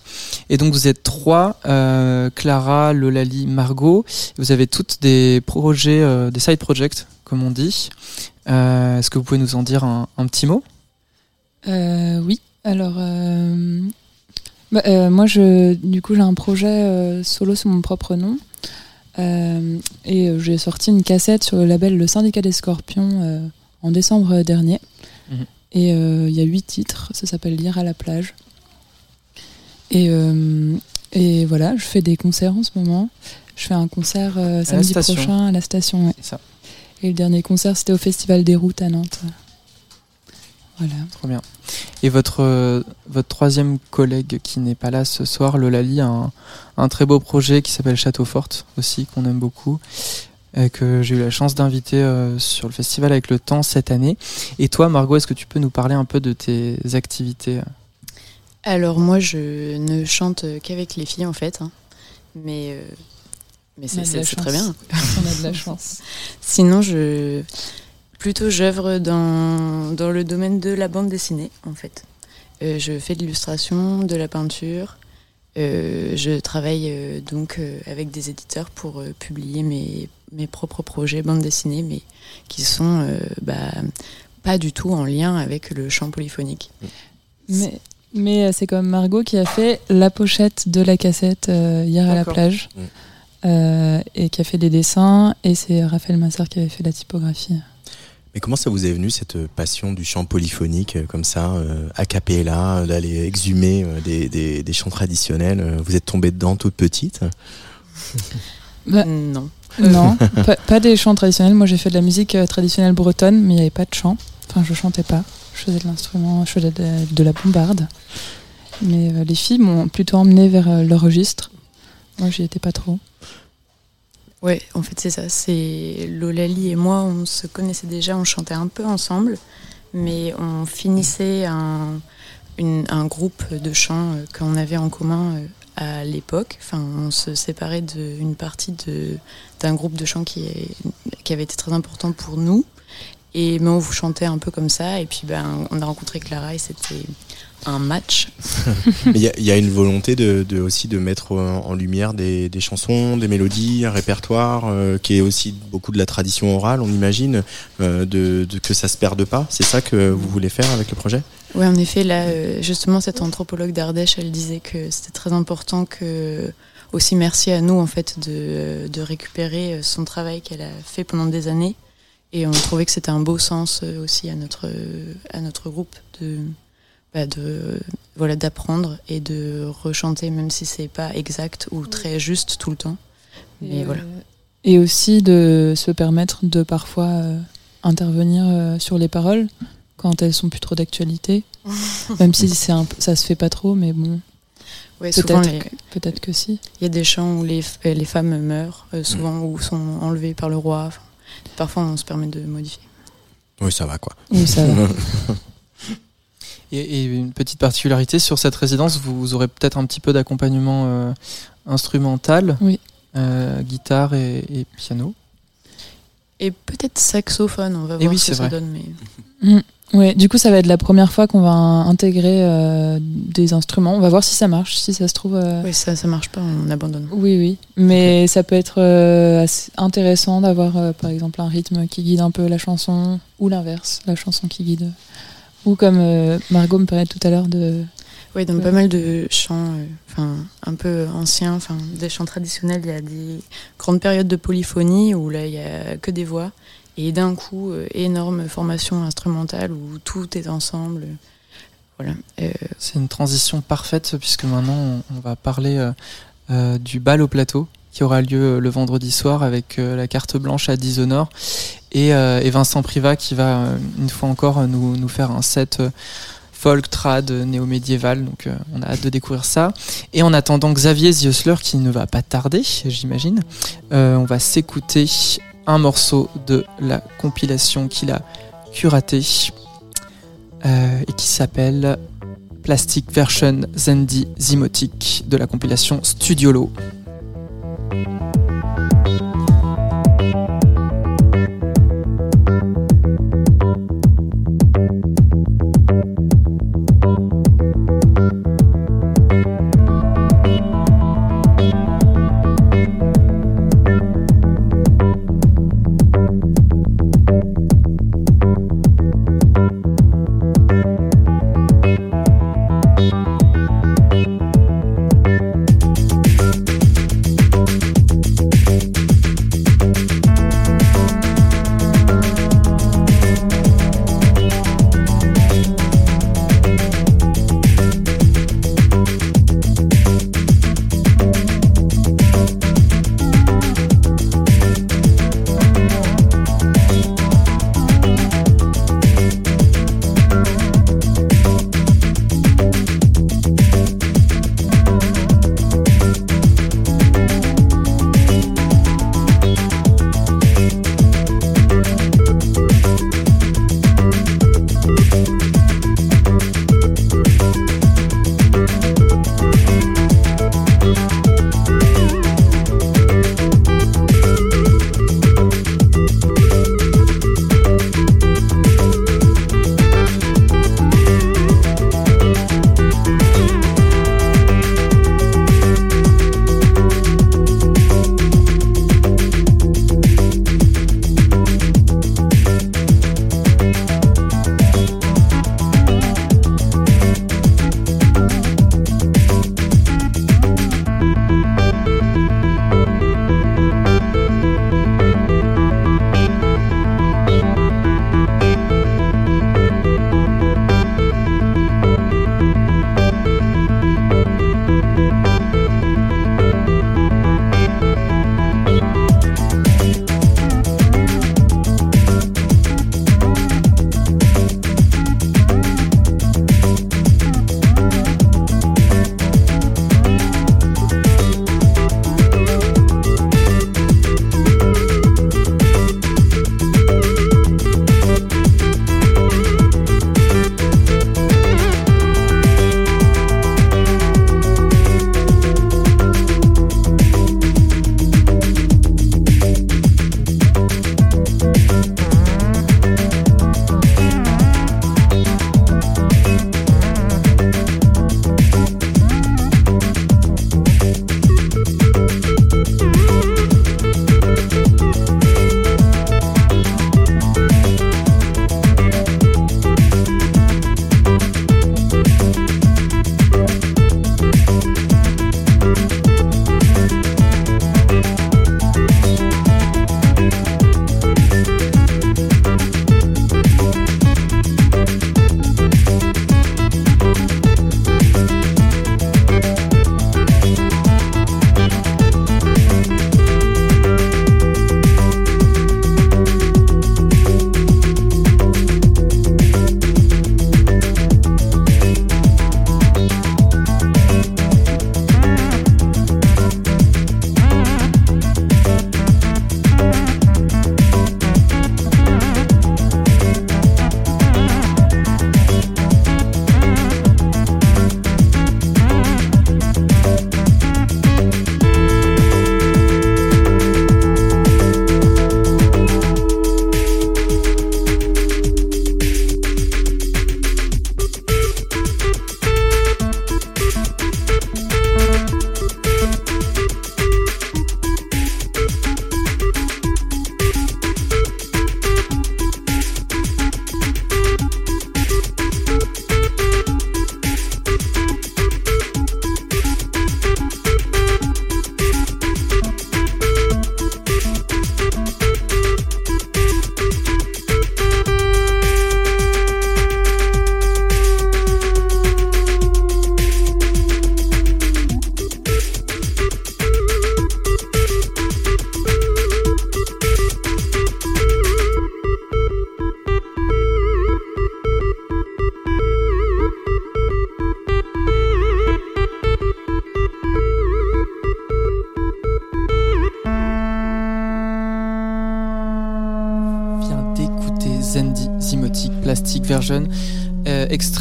Et donc vous êtes trois, euh, Clara, Lolali, Margot. Vous avez toutes des projets, des side projects comme on dit. Est-ce que vous pouvez nous en dire un, petit mot? Oui, alors euh, bah, euh, moi je du coup j'ai un projet euh, solo sous mon propre nom et j'ai sorti une cassette sur le label Le Syndicat des Scorpions en décembre dernier. Mhm. Et il y a huit titres, ça s'appelle Lire à la plage. Et, et voilà, je fais des concerts en ce moment. Je fais un concert euh, samedi prochain à la station. ouais. C'est ça. Et le dernier concert, c'était au Festival des Routes à Nantes. Voilà. Trop bien. Et votre, euh, votre troisième collègue qui n'est pas là ce soir, Lolali, a un, un très beau projet qui s'appelle Château Forte aussi, qu'on aime beaucoup, et que j'ai eu la chance d'inviter euh, sur le festival avec le temps cette année. Et toi, Margot, est-ce que tu peux nous parler un peu de tes activités Alors moi, je ne chante qu'avec les filles en fait, hein. mais euh, mais c'est très bien. On a de la chance. Sinon, je plutôt j'œuvre dans dans le domaine de la bande dessinée en fait. Euh, je fais de l'illustration, de la peinture. Euh, je travaille euh, donc euh, avec des éditeurs pour euh, publier mes, mes propres projets bande dessinée, mais qui sont euh, bah, pas du tout en lien avec le chant polyphonique. Mais, mais euh, c'est comme Margot qui a fait la pochette de la cassette euh, hier à la plage. Mm. Euh, et qui a fait des dessins. Et c'est Raphaël Masser qui avait fait la typographie. Mais comment ça vous est venu cette passion du chant polyphonique euh, comme ça, euh, a cappella, euh, d'aller exhumer euh, des, des, des chants traditionnels euh, Vous êtes tombée dedans toute petite? Bah, Non. Non, pas, pas des chants traditionnels. Moi, j'ai fait de la musique euh, traditionnelle bretonne, mais il n'y avait pas de chant. Enfin, je chantais pas. Je faisais de l'instrument, je faisais de, de la bombarde. Mais euh, les filles m'ont plutôt emmené vers euh, leur registre. Moi, j'y étais pas trop. Ouais, en fait, c'est ça. C'est Lolali et moi, on se connaissait déjà, on chantait un peu ensemble, mais on finissait un, groupe de chants euh, qu'on avait en commun euh, à l'époque. Enfin, on se séparait d'une partie d'un groupe de chants qui avait été très important pour nous. Et mais on vous chantait un peu comme ça. Et puis, ben, on a rencontré Clara et c'était un match. Il y, a- il y a une volonté de, de- aussi de mettre en, lumière des, des chansons, des mélodies, un répertoire euh, qui est aussi beaucoup de la tradition orale, on imagine, euh, de, de- que ça se perde pas. C'est ça que vous voulez faire avec le projet? Oui, en effet, là, euh, justement, cette anthropologue d'Ardèche, elle disait que c'était très important que aussi merci à nous en fait de, de récupérer son travail qu'elle a fait pendant des années. Et on trouvait que c'était un beau sens euh, aussi à notre, à notre groupe de, bah, de voilà d'apprendre et de rechanter même si c'est pas exact ou très juste tout le temps. Mais Et, voilà. euh, et aussi de se permettre de parfois euh, intervenir euh, sur les paroles quand elles sont plus trop d'actualité. Même si c'est ça se fait pas trop, mais bon. Ouais, peut-être les- que, que si. Il y a des chants où les, les femmes meurent, euh, souvent ou sont enlevées par le roi. Parfois, on se permet de modifier. Oui, ça va quoi. Oui, ça va. Et, et une petite particularité sur cette résidence, vous aurez peut-être un petit peu d'accompagnement euh, instrumental, Oui. euh, guitare et, et piano. Et peut-être saxophone, on va Et voir oui, ce que ça donne. Mais... Ouais, du coup, ça va être la première fois qu'on va intégrer euh, des instruments. On va voir si ça marche, si ça se trouve. euh, Oui, ça, ça marche pas, on abandonne. Oui, oui. Mais ça peut être euh, assez intéressant d'avoir, par exemple, un rythme qui guide un peu la chanson, ou l'inverse, la chanson qui guide. Ou comme Margot me parlait tout à l'heure de. Oui, dans pas mal de chants enfin, un peu anciens, enfin, des chants traditionnels, il y a des grandes périodes de polyphonie où là, il y a que des voix. Et d'un coup, euh, énorme formation instrumentale où tout est ensemble. Voilà. Euh, C'est une transition parfaite puisque maintenant on, va parler euh, du bal au plateau qui aura lieu le vendredi soir avec la carte blanche à Dishonour et, Vincent Privat qui va une fois encore nous, faire un set folk trad néo-médiéval donc on a hâte de découvrir ça et en attendant Xavier Ziosler qui ne va pas tarder j'imagine on va s'écouter un morceau de la compilation qu'il a curatée euh, et qui s'appelle Plastic Version Zendi Zymotic de la compilation Studiolo.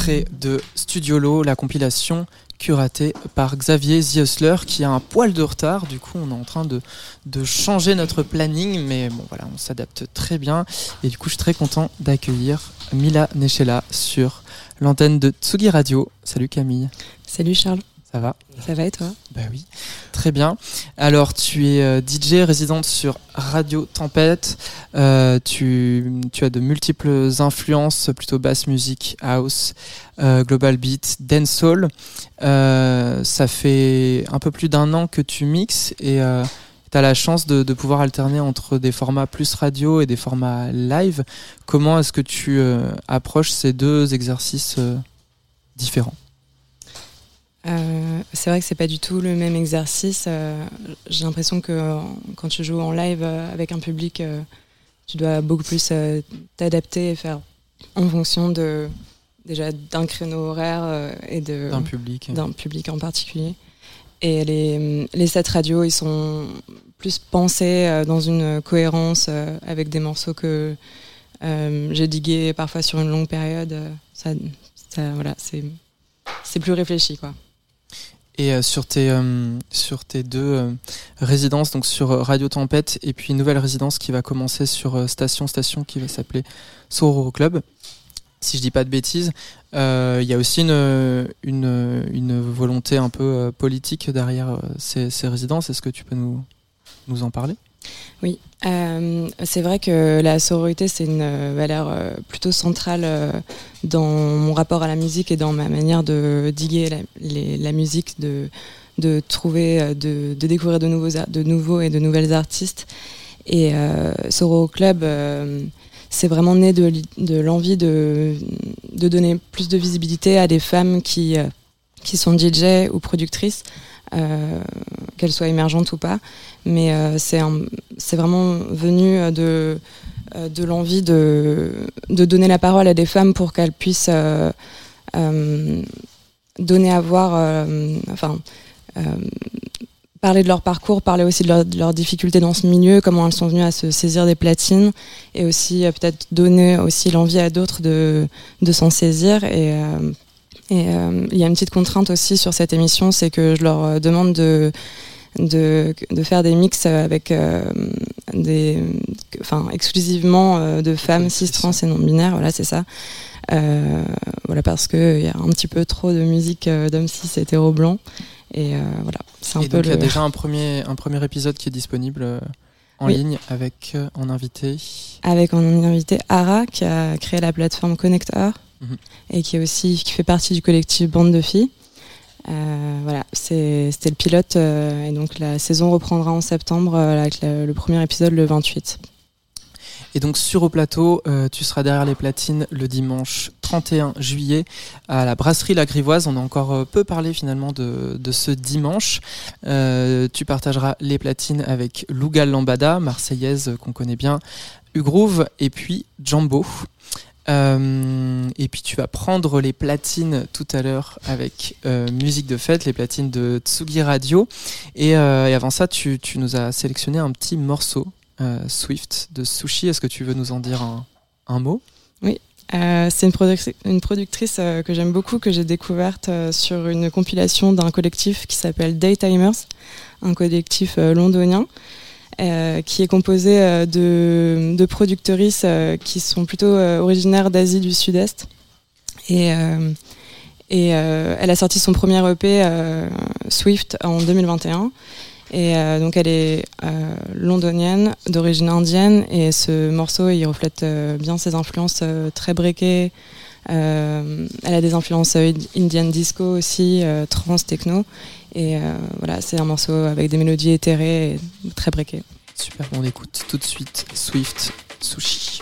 Extrait de Studiolo, la compilation curatée par Xavier Ziosler qui a un poil de retard. Du coup, on est en train de, de changer notre planning, mais bon, voilà, on s'adapte très bien. Et du coup, je suis très content d'accueillir Mila Nechela sur l'antenne de Tsugi Radio. Salut Camille. Salut Charles. Ça va? Ça va et toi? Bah oui, très bien. Alors, tu es euh, DJ résidente sur Radio Tempête. Euh, tu, as de multiples influences, plutôt basse musique, house, euh, global beat, dancehall. Ça fait un peu plus d'un an que tu mixes et tu as la chance de, pouvoir alterner entre des formats plus radio et des formats live. Comment est-ce que tu approches ces deux exercices différents? Euh, C'est vrai que c'est pas du tout le même exercice. Euh, J'ai l'impression que euh, quand tu joues en live avec un public, tu dois beaucoup plus t'adapter et faire en fonction de déjà d'un créneau horaire et de d'un public d'un public en particulier. Et les, les sets radio, ils sont plus pensés dans une cohérence avec des morceaux que j'ai digués parfois sur une longue période. Ça, ça, voilà, c'est c'est plus réfléchi, quoi. Et euh, sur tes euh, sur tes deux euh, résidences, donc sur euh, Radio Tempête et puis une nouvelle résidence qui va commencer sur euh, Station Station qui va s'appeler Sororo Club. Si je dis pas de bêtises, euh, il y a aussi une, une, volonté un peu politique derrière ces, ces résidences. Est-ce que tu peux nous nous en parler? Oui, euh, c'est vrai que la sororité, c'est une euh, valeur euh, plutôt centrale dans mon rapport à la musique et dans ma manière de diguer la, musique, de, trouver, de, découvrir de nouveaux, de nouveaux et de nouvelles artistes. Et euh, Sororo Club, c'est vraiment né de, l'envie de, de donner plus de visibilité à des femmes qui, qui sont DJ ou productrices, euh, qu'elles soient émergentes ou pas. Mais euh, c'est vraiment venu de, euh, l'envie de, donner la parole à des femmes pour qu'elles puissent euh, donner à voir, enfin, parler de leur parcours, parler aussi de, leur- de leurs difficultés dans ce milieu, comment elles sont venues à se saisir des platines, et aussi peut-être donner aussi l'envie à d'autres de, s'en saisir. Et, et euh, il y a une petite contrainte aussi sur cette émission, c'est que je leur euh, demande de de, de faire des mix avec euh, des enfin exclusivement de femmes cis trans et non binaires voilà c'est ça Euh, voilà parce que il y a un petit peu trop de musique euh, d'hommes cis hétéro blancs et euh, voilà c'est un Et peu donc il y a déjà un premier un premier épisode qui est disponible en Oui. ligne avec en invité. avec en invité Ara qui a créé la plateforme Connector Et qui est aussi qui fait partie du collectif Bande de filles. Euh, voilà, c'était le pilote euh, et donc la saison reprendra en septembre euh, avec le, premier épisode le 28. Et donc sur au plateau, tu seras derrière les platines le dimanche 31 juillet à la brasserie La Grivoise. On a encore peu parlé finalement de, ce dimanche. Tu partageras les platines avec Lugal Lambada, marseillaise qu'on connaît bien, Ugroove et puis Jumbo. Euh, et puis tu vas prendre les platines tout à l'heure avec euh, musique de fête, les platines de Tsugi Radio. Et, euh, avant ça, tu, nous as sélectionné un petit morceau, Swift de Sushi. Est-ce que tu veux nous en dire un, mot? Euh, c'est une, productrice- que j'aime beaucoup, que j'ai découverte sur une compilation d'un collectif qui s'appelle Daytimers, un collectif londonien, euh, qui est composé euh, de, de productrices euh, qui sont plutôt originaires d'Asie du Sud-Est. Et, elle a sorti son premier EP Swift en 2021. Et donc elle est londonienne, d'origine indienne, et ce morceau il reflète bien ses influences très breakées. Elle a des influences indian disco aussi, trans, techno. Et euh, voilà, c'est un morceau avec des mélodies éthérées et très breakées. Super, on écoute tout de suite Swift Sushi.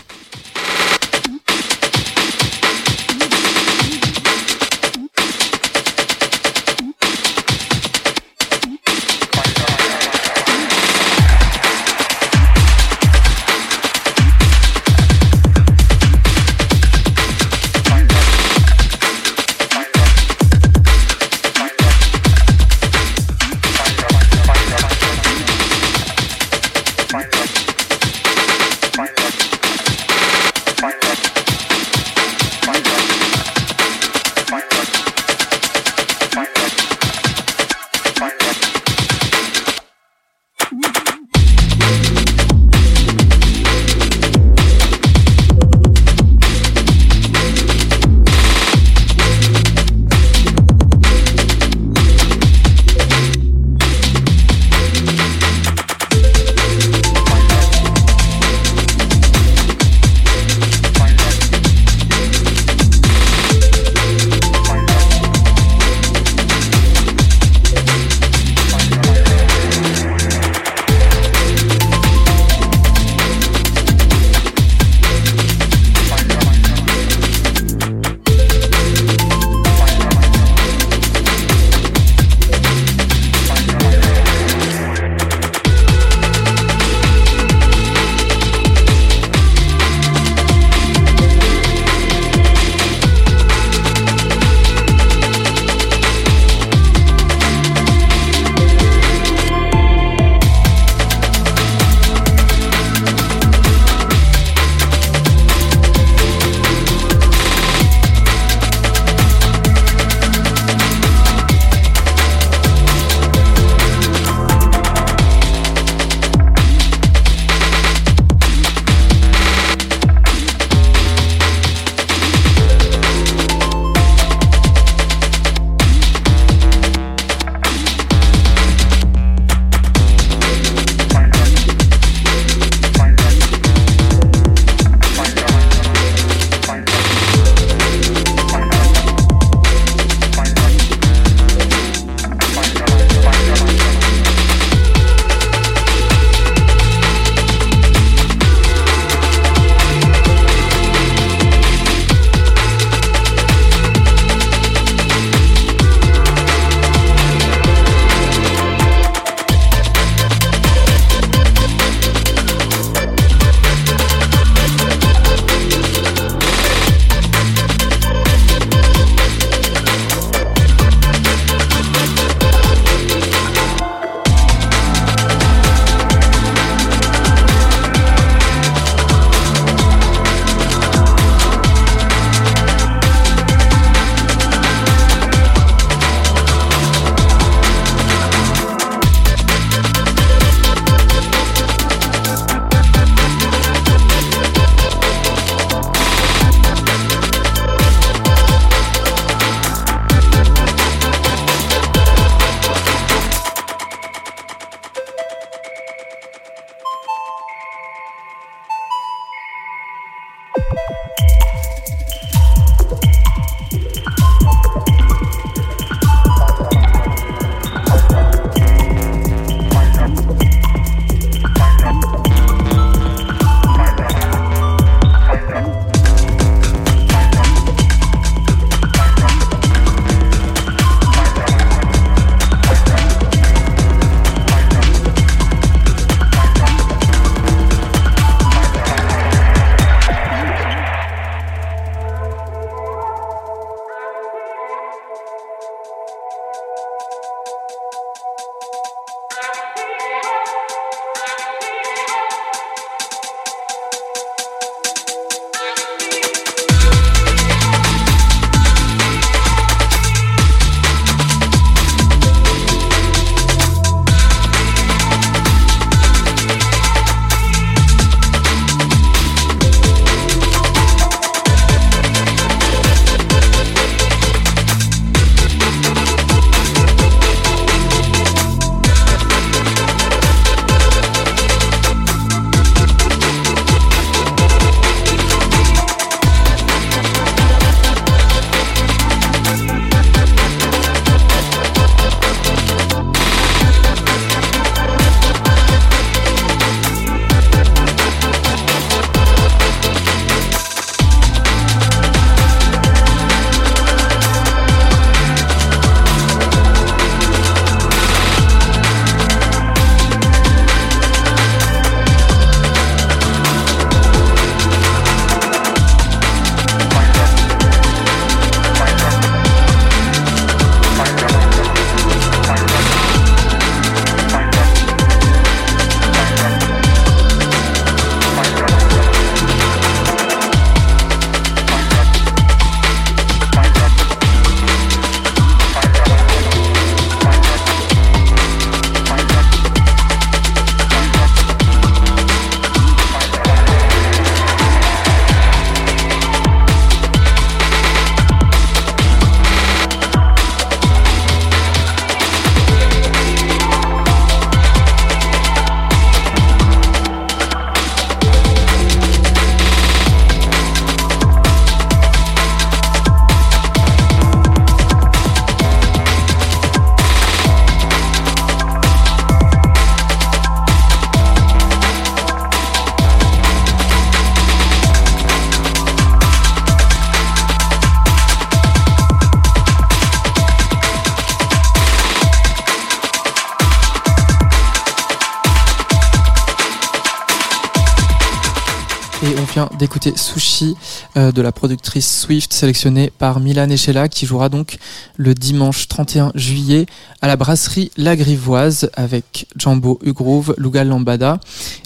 D'écouter Sushi euh, de la productrice Swift sélectionnée par Milan Echela qui jouera donc le dimanche 31 juillet à la brasserie La Grivoise avec Jambo Ugrove, Lugal Lambada.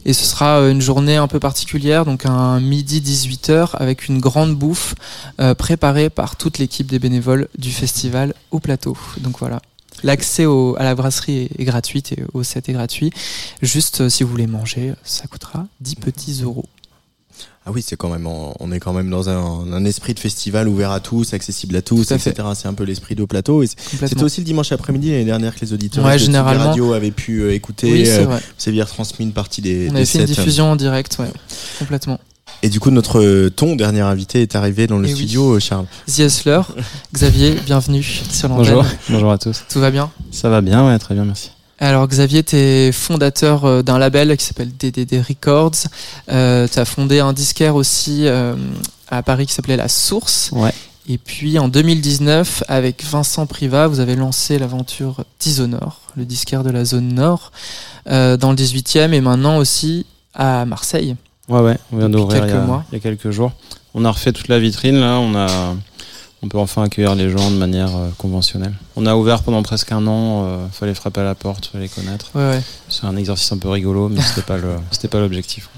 Et ce sera euh, une journée un peu particulière, donc un midi 18h avec une grande bouffe euh, préparée par toute l'équipe des bénévoles du festival au plateau. Donc voilà. L'accès à la brasserie est, gratuit et au set est gratuit. Juste si vous voulez manger, ça coûtera 10 petits euros. Ah oui, c'est quand même, en- on est quand même dans un, un esprit de festival ouvert à tous, accessible à tous, Tout à fait. etc. C'est un peu l'esprit de plateau. C'est-. C'était aussi le dimanche après-midi l'année dernière que les auditeurs Ouais, de. Radio avaient pu euh, écouter. Oui, c'est euh, aviez retransmis une partie des, On des avait fait une diffusion en direct, ouais, complètement. Et du coup, notre euh, ton dernier invité est arrivé dans le Eh studio, euh, Charles. The Hustler, Xavier, bienvenue sur l'antenne. Bonjour, bonjour à tous. Tout va bien? Ça va bien, ouais, très bien, merci. Alors Xavier, tu es fondateur euh, d'un label qui s'appelle DDD Records. Euh, tu as fondé un disquaire aussi euh, à Paris qui s'appelait La Source. Ouais. Et puis en 2019, avec Vincent Privat, vous avez lancé l'aventure Dishonour, le disquaire de la zone nord, euh, dans le 18e et maintenant aussi à Marseille. Ouais, ouais, on vient d'ouvrir il, y quelques a- mois. il y a quelques jours. On a refait toute la vitrine, là, on a. On peut enfin accueillir les gens de manière euh, conventionnelle. On a ouvert pendant presque un an, euh, fallait frapper à la porte, fallait les connaître. Ouais, ouais. C'est un exercice un peu rigolo, mais c'était pas le, c'était pas l'objectif.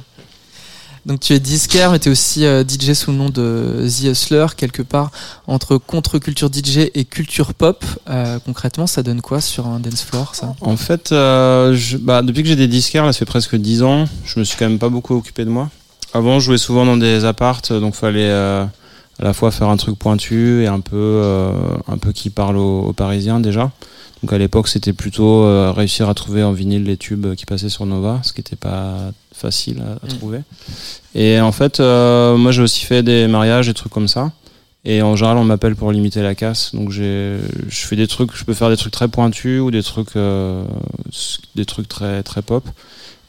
Donc tu es disquaire, mais tu es aussi euh, DJ sous le nom de The Hustler, quelque part entre contre-culture DJ et culture pop. Euh, concrètement, ça donne quoi sur un dance floor ça? En fait, euh, je- bah, depuis que j'ai des disquaires, là, ça fait presque 10 ans, je me suis quand même pas beaucoup occupé de moi. Avant, je jouais souvent dans des appartes, donc fallait à la fois faire un truc pointu et un peu, euh, un peu qui parle aux, aux Parisiens déjà. Donc à l'époque, c'était plutôt euh, réussir à trouver en vinyle les tubes qui passaient sur Nova, ce qui n'était pas facile à, à Mm. trouver. Et en fait, euh, moi j'ai aussi fait des mariages, des trucs comme ça. Et en général, on m'appelle pour limiter la casse. Donc j'ai, je fais des trucs, je peux faire des trucs très pointus ou des trucs, euh, des trucs très très pop.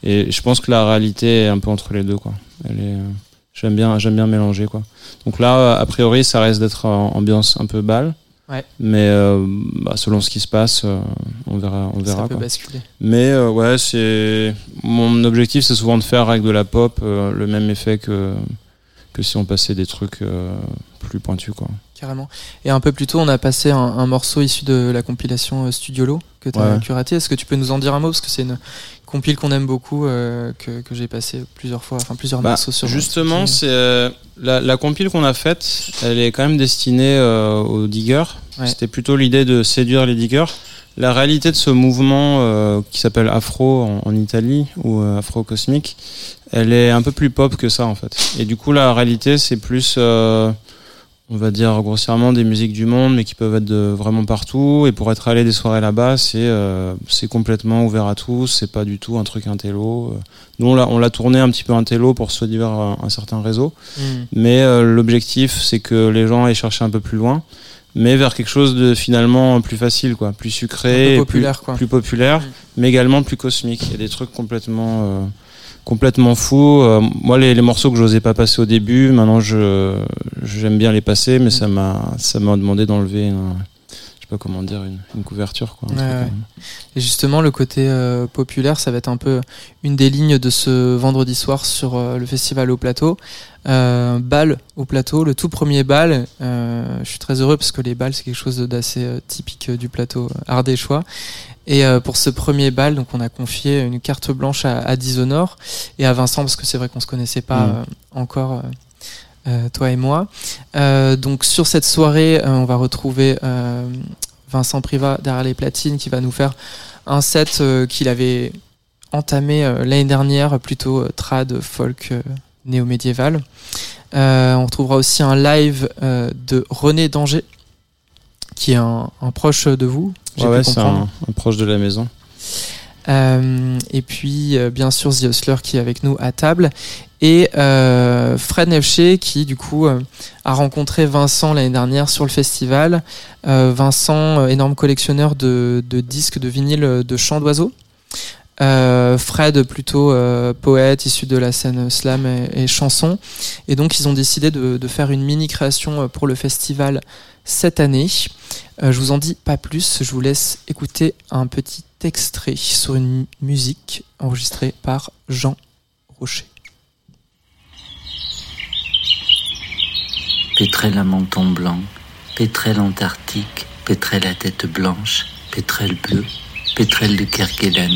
Et je pense que la réalité est un peu entre les deux, quoi. Elle est, euh, j'aime bien, j'aime bien mélanger, quoi. Donc là, a priori, ça reste d'être ambiance un peu balle. Ouais. Mais euh, bah, selon ce qui se passe, euh, on verra, on verra. Ça peut quoi. basculer. Mais euh, ouais, c'est mon objectif, c'est souvent de faire avec de la pop le même effet que que si on passait des trucs plus pointus, quoi. Carrément. Et un peu plus tôt, on a passé un, un morceau issu de la compilation Studiolo que tu as Ouais. curaté. Est-ce que tu peux nous en dire un mot? Parce que c'est une compile qu'on aime beaucoup, euh, que, que j'ai passé plusieurs fois, enfin plusieurs Bah, morceaux sur justement, c'est euh, la, la compile qu'on a faite, elle est quand même destinée euh, aux diggers. Ouais. C'était plutôt l'idée de séduire les diggers. La réalité de ce mouvement qui s'appelle Afro en, en Italie ou Afro cosmique, elle est un peu plus pop que ça en fait. Et du coup, la réalité, c'est plus, on va dire grossièrement, des musiques du monde, mais qui peuvent être de vraiment partout. Et pour être allé des soirées là-bas, c'est euh, c'est complètement ouvert à tous. C'est pas du tout un truc intello. Nous, on l'a on l'a tourné un petit peu intello pour se dire un, un certain réseau. Mm. Mais euh, l'objectif, c'est que les gens aient cherché un peu plus loin, mais vers quelque chose de finalement plus facile, quoi, plus sucré, et populaire, plus, quoi. plus populaire, Mm. mais également plus cosmique. Il y a des trucs complètement, euh, complètement fous. Euh, moi, les, les morceaux que j'osais pas passer au début, maintenant, je j'aime bien les passer, mais ça m'a, ça m'a demandé d'enlever, une- je sais pas comment dire, une, une couverture, quoi. un Ouais, truc, ouais. Et justement, le côté euh, populaire, ça va être un peu une des lignes de ce vendredi soir sur euh, le festival au plateau. Euh, bal au plateau, le tout premier bal. je suis très heureux parce que les balles, c'est quelque chose d'assez typique du plateau ardéchois. Et euh, pour ce premier bal, donc on a confié une carte blanche à, à Dishonour et à Vincent parce que c'est vrai qu'on se connaissait pas Mm. euh, encore. euh, toi et moi. Euh, donc sur cette soirée, euh, on va retrouver Vincent Privat derrière les platines qui va nous faire un set qu'il avait entamé l'année dernière, plutôt trad, folk, néo-médiéval. On retrouvera aussi un live de René Danger, qui est un, un proche de vous. J'ai Ouais, c'est un, un proche de la maison. Euh, et puis, euh, bien sûr, The Hustler qui est avec nous à table. Et euh, Fred Nefché qui, du coup, a rencontré Vincent l'année dernière sur le festival. Vincent, énorme collectionneur de, de disques de vinyle de chants d'oiseaux. Euh, Fred, plutôt euh, poète issu de la scène slam et, chanson. Et donc, ils ont décidé de, faire une mini création euh, pour le festival cette année. Je vous en dis pas plus, je vous laisse écouter un petit extrait sur une musique enregistrée par Jean Rocher. Pétrel à menton blanc, pétrel antarctique, pétrel à tête blanche, pétrel bleu, pétrel de Kerguelen,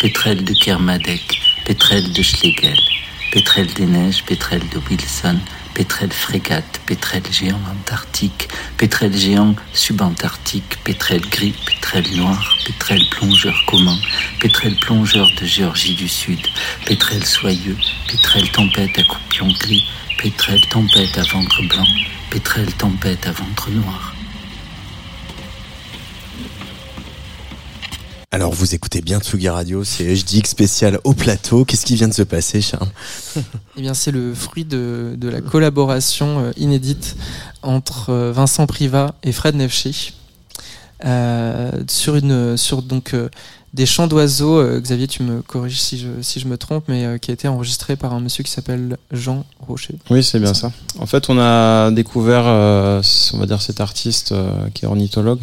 pétrel de Kermadec, pétrel de Schlegel, pétrel des neiges, pétrel de Wilson, pétrel frégate, pétrel géant antarctique, pétrel géant subantarctique, pétrel gris, pétrel noir, pétrel plongeur commun, pétrel plongeur de Géorgie du Sud, pétrel soyeux, pétrel tempête à coupion gris, pétrel tempête à ventre blanc, pétrel tempête à ventre noir. Alors vous écoutez bien Tsugi Radio, c'est HDX spécial au plateau. Qu'est-ce qui vient de se passer, Charles Eh bien, c'est le fruit de, de la collaboration euh, inédite entre euh, Vincent Privat et Fred Nefché euh, sur une sur donc euh, des chants d'oiseaux. euh, Xavier, tu me corriges si je si je me trompe, mais euh, qui a été enregistré par un monsieur qui s'appelle Jean Rocher. Oui, c'est bien ça. En fait, on a découvert, euh, on va dire, cet artiste euh, qui est ornithologue.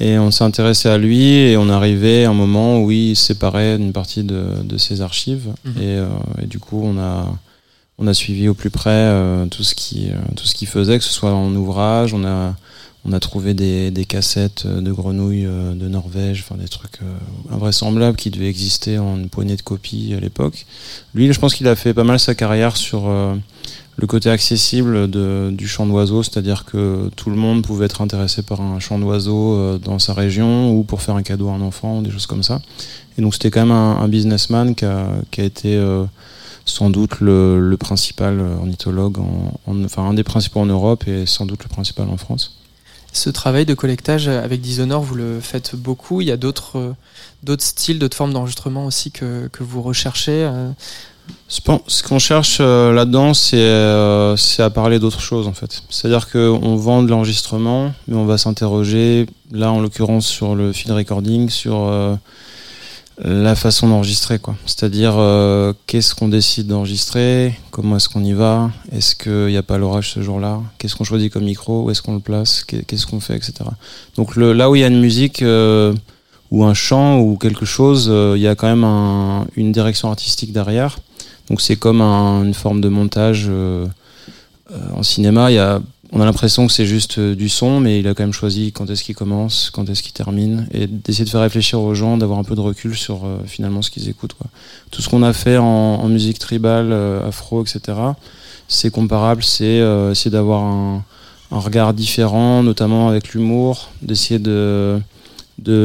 Et on s'est intéressé à lui et on arrivé à un moment où il séparait une partie de, de ses archives. Mhm. Et, euh, et du coup, on a, on a suivi au plus près euh, tout ce qui, euh, tout ce qu'il faisait, que ce soit en ouvrage. On a, on a trouvé des, des cassettes de grenouilles de Norvège, enfin des trucs invraisemblables qui devaient exister en une poignée de copies à l'époque. Lui, je pense qu'il a fait pas mal sa carrière sur le côté accessible du chant d'oiseau, c'est-à-dire que tout le monde pouvait être intéressé par un chant d'oiseau euh, dans sa région ou pour faire un cadeau à un enfant, des choses comme ça. Et donc c'était quand même un, businessman qui a, été euh, sans doute le, principal ornithologue, en, en- enfin un des principaux en Europe et sans doute le principal en France. Ce travail de collectage avec Dishonor, vous le faites beaucoup. Il y a d'autres euh, styles, d'autres formes d'enregistrement aussi que vous recherchez. Ce qu'on cherche euh, là-dedans, c'est euh, c'est à parler d'autre chose en fait. C'est-à-dire qu'on vend de l'enregistrement, mais on va s'interroger, là en l'occurrence sur le field recording, sur euh, la façon d'enregistrer quoi. C'est-à-dire qu'est-ce qu'on décide d'enregistrer, comment est-ce qu'on y va, est-ce qu'il n'y a pas l'orage ce jour-là, qu'est-ce qu'on choisit comme micro, où est-ce qu'on le place, qu'est- qu'est-ce qu'on fait, etc. Donc là où il y a une musique ou un chant ou quelque chose, il y a quand même un- une direction artistique derrière. Donc c'est comme un- une forme de montage euh, euh, en cinéma. On a l'impression que c'est juste euh, du son, mais il a quand même choisi quand est-ce qu'il commence, quand est-ce qu'il termine, et d'essayer de faire réfléchir aux gens, d'avoir un peu de recul sur finalement ce qu'ils écoutent. Tout ce qu'on a fait en, musique tribale, afro, etc. C'est comparable, c'est euh, essayer d'avoir un, regard différent, notamment avec l'humour, d'essayer de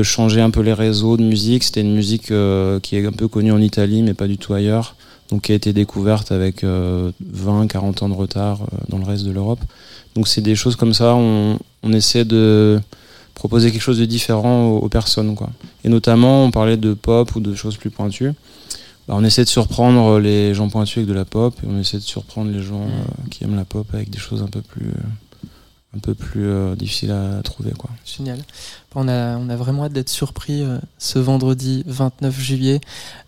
changer un peu les réseaux de musique. C'était une musique qui est un peu connue en Italie, mais pas du tout ailleurs. Donc qui a été découverte avec euh, 20-40 ans de retard euh, dans le reste de l'Europe. Donc c'est des choses comme ça, on, on essaie de proposer quelque chose de différent aux, aux personnes. Quoi. Et notamment, on parlait de pop ou de choses plus pointues. Bah, on essaie de surprendre les gens pointus avec de la pop, et on essaie de surprendre les gens euh, qui aiment la pop avec des choses un peu plus, euh, un peu plus euh, difficiles à trouver. Quoi. Génial. On a, on a vraiment hâte d'être surpris euh, ce vendredi 29 juillet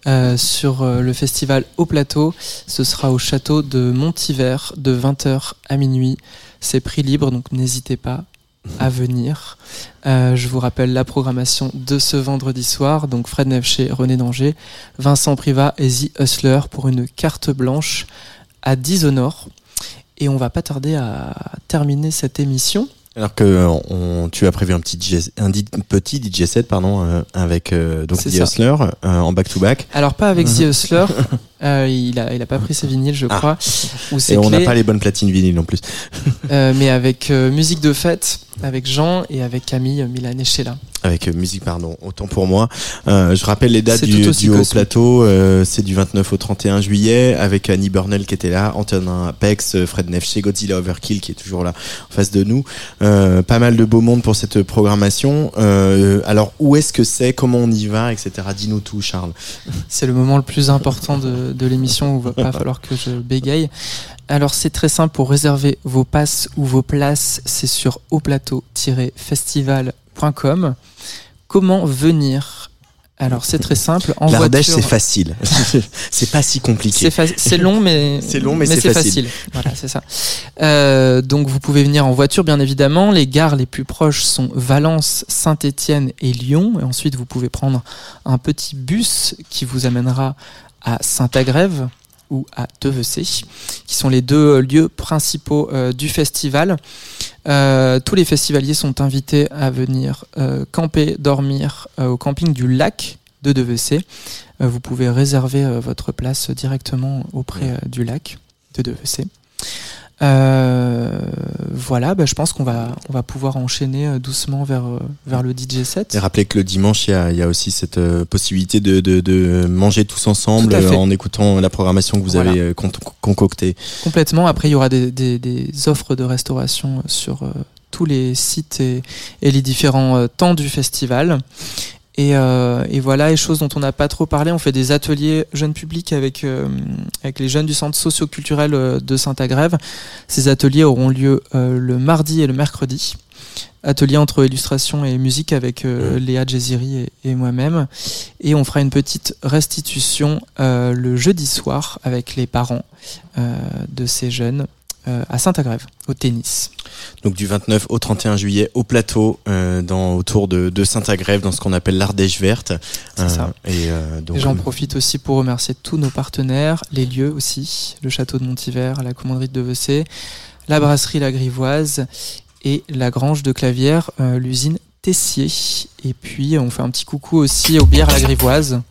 euh, sur le festival Au Plateau. Ce sera au château de Montivert de 20h à minuit. C'est prix libre, donc n'hésitez pas à venir. Je vous rappelle la programmation de ce vendredi soir. Donc Fred Nefché, René Danger, Vincent Privat et The Hustler pour une carte blanche à Dishonor. Et on va pas tarder à terminer cette émission. Alors que euh, on, tu as prévu un petit DJ, un petit DJ set pardon euh, avec euh, donc The. Hustler euh, en back to back. Alors pas avec The Hustler, euh, il a il a pas pris ses vinyles je Ah. crois. Ou ses Et on n'a pas les bonnes platines vinyles non plus. euh, mais avec euh, musique de fête, avec Jean et avec Camille Milan et Sheila. Avec musique, pardon, autant pour moi. Je rappelle les dates du, du haut plateau. c'est du 29 au 31 juillet avec Annie Burnell qui était là, Antonin Apex, Fred Nefché, Godzilla Overkill qui est toujours là en face de nous. Pas mal de beau monde pour cette programmation. Alors où est-ce que c'est, comment on y va, etc. Dis-nous tout, Charles. C'est le moment le plus important de, de l'émission où il va pas falloir que je bégaye. Alors c'est très simple pour réserver vos passes ou vos places, c'est sur auplateau-festival.com. Comment venir? Alors c'est très simple. En L'Ardèche, voiture- c'est facile. c'est pas si compliqué. C'est fa- c'est long, mais C'est long, mais c'est facile. Voilà, c'est ça. Euh, donc vous pouvez venir en voiture, bien évidemment. Les gares les plus proches sont Valence, Saint-Étienne et Lyon. Et ensuite, vous pouvez prendre un petit bus qui vous amènera à Saint-Agrève ou à Devecé, qui sont les deux lieux principaux euh, du festival. Euh, tous les festivaliers sont invités à venir euh, camper, dormir euh, au camping du lac de Devecé. Euh, vous pouvez réserver euh, votre place directement auprès euh, du lac de Devecé. Euh, voilà, bah, je pense qu'on va, on va pouvoir enchaîner euh, doucement vers, euh, vers le DJ set. Et rappelez que le dimanche, il y a, y a aussi cette possibilité de, de, de manger tous ensemble en écoutant la programmation que vous Voilà. avez con- concoctée. Complètement. Après, il y aura des, des- des offres de restauration sur tous les sites et, et les différents temps du festival. Et, euh, et voilà, et choses dont on n'a pas trop parlé, on fait des ateliers jeunes publics avec, euh, avec les jeunes du centre socio-culturel euh, de Saint-Agrève. Ces ateliers auront lieu euh, le mardi et le mercredi. Atelier entre illustration et musique avec Léa Jeziri et, et moi-même. Et on fera une petite restitution le jeudi soir avec les parents de ces jeunes euh, à Saint-Agrève, au tennis. Donc du 29 au 31 juillet au plateau, euh, dans, autour de, de Saint-Agrève, dans ce qu'on appelle l'Ardèche verte. C'est ça. Et euh, donc, Et J'en profite aussi pour remercier tous nos partenaires, les lieux aussi, le château de Montivert, la commanderie de Devecé, la brasserie La Grivoise et la grange de Clavière, l'usine Tessier. Et puis on fait un petit coucou aussi aux bières La Grivoise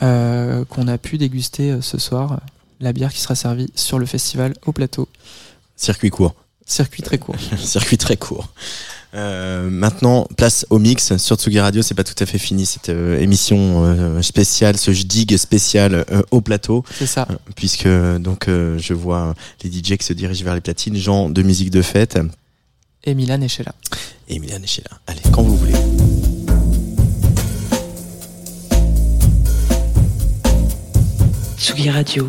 qu'on a pu déguster ce soir la bière qui sera servie sur le festival au plateau. Circuit court. Circuit très court. Circuit très court. Euh, maintenant, place au mix sur Tsugi Radio. C'est pas tout à fait fini cette euh, émission euh, spéciale, ce dig spécial au plateau. C'est ça. puisque donc je vois les DJ qui se dirigent vers les platines, Jean de musique de fête. Et Milan et Sheila. Et et Allez, quand vous voulez. Tsugi Radio.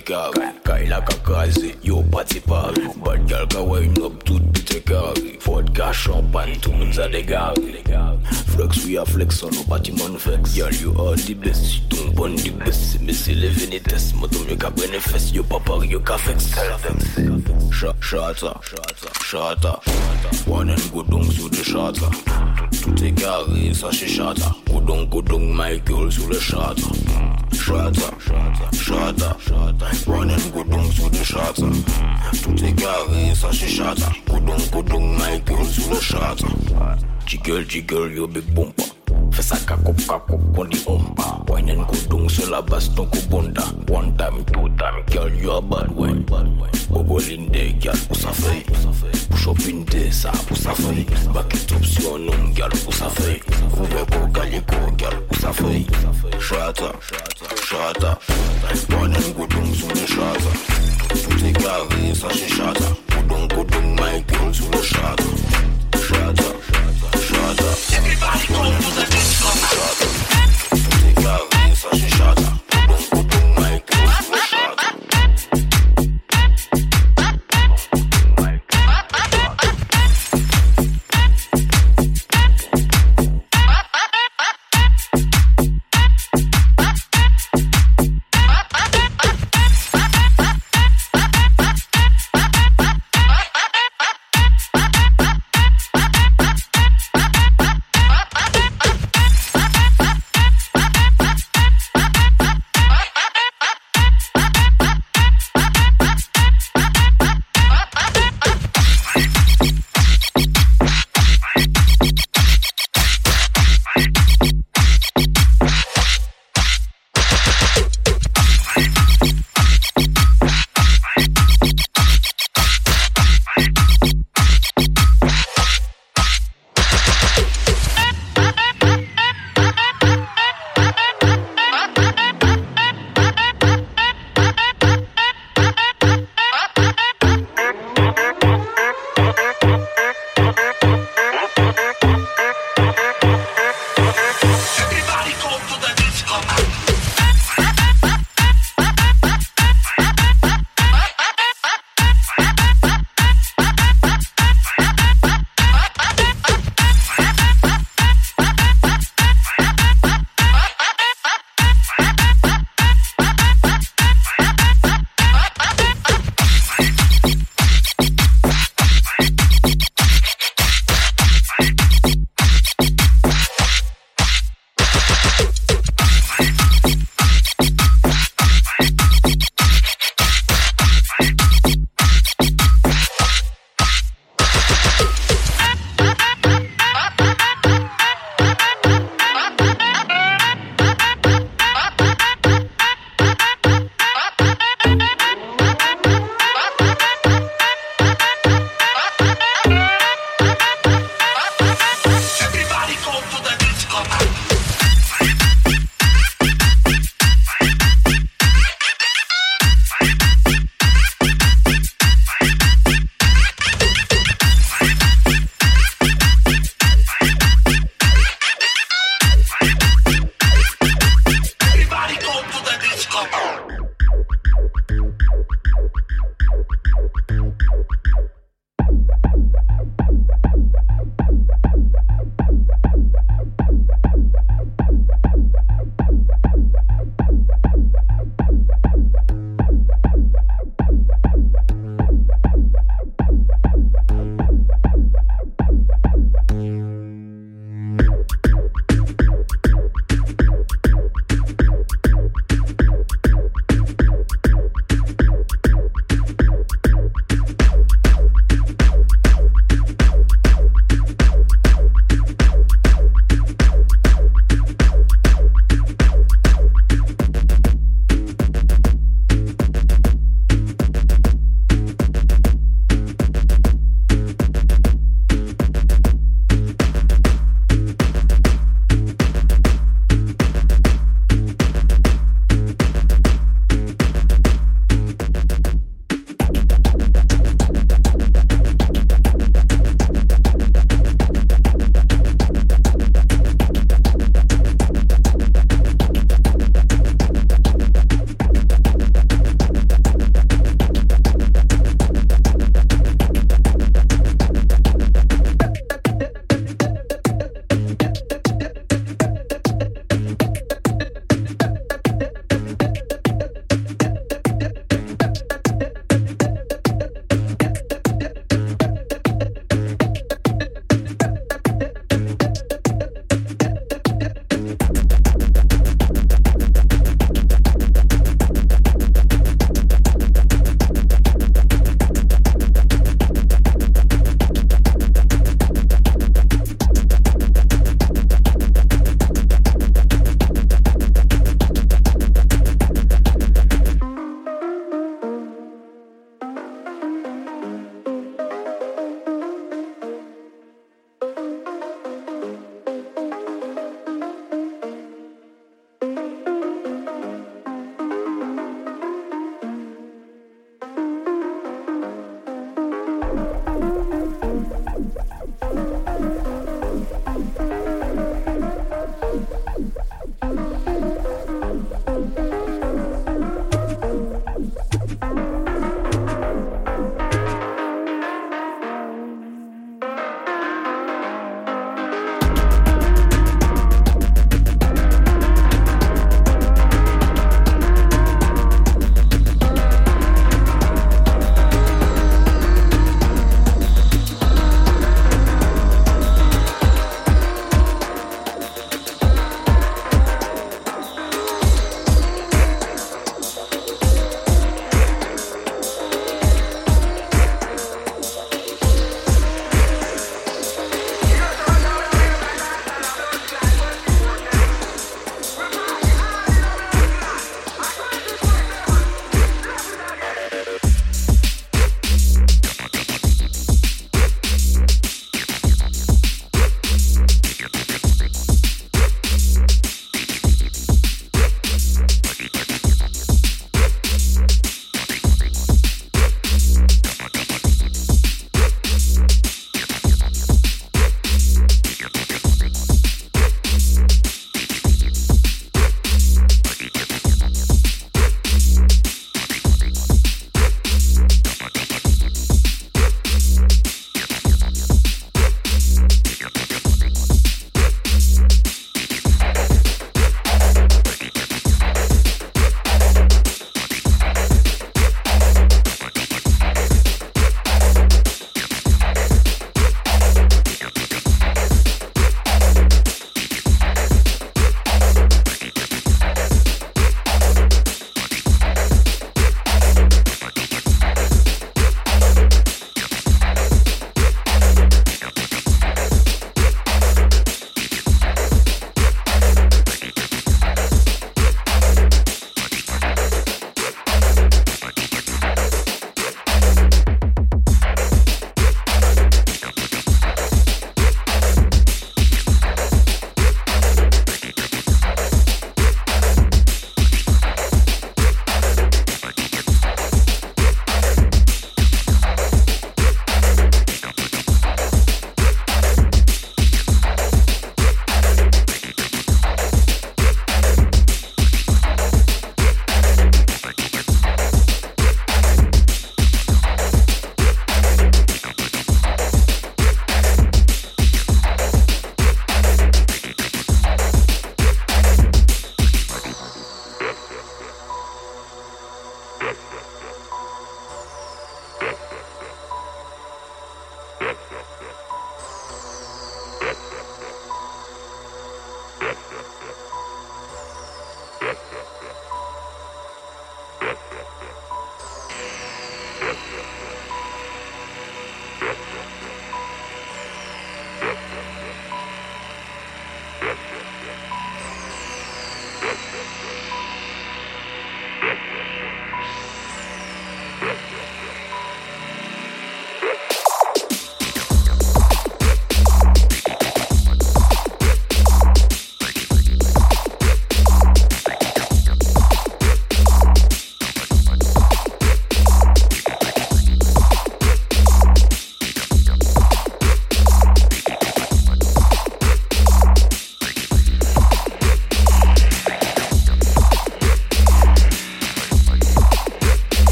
take off Guy like a kazi, yo party party. Bad girl ka wind up tout bit a carry Vodka, champagne, tout moun sa degari Flex we a flex on nobody man flex. Girl you are the best, you don't want the best. Me se le vini test, motom yo ka benefest Yo pa yo ka flex Shata, shata, shata One and go down sou de shata. Tout e gari, sa she shata. Go down, go down my girl sou le shata. Shata, shata, shata szata Tout est carré, ça c'est chata Coudon, coudon, Mike, on sous le chata Jiggle, jiggle, you big boom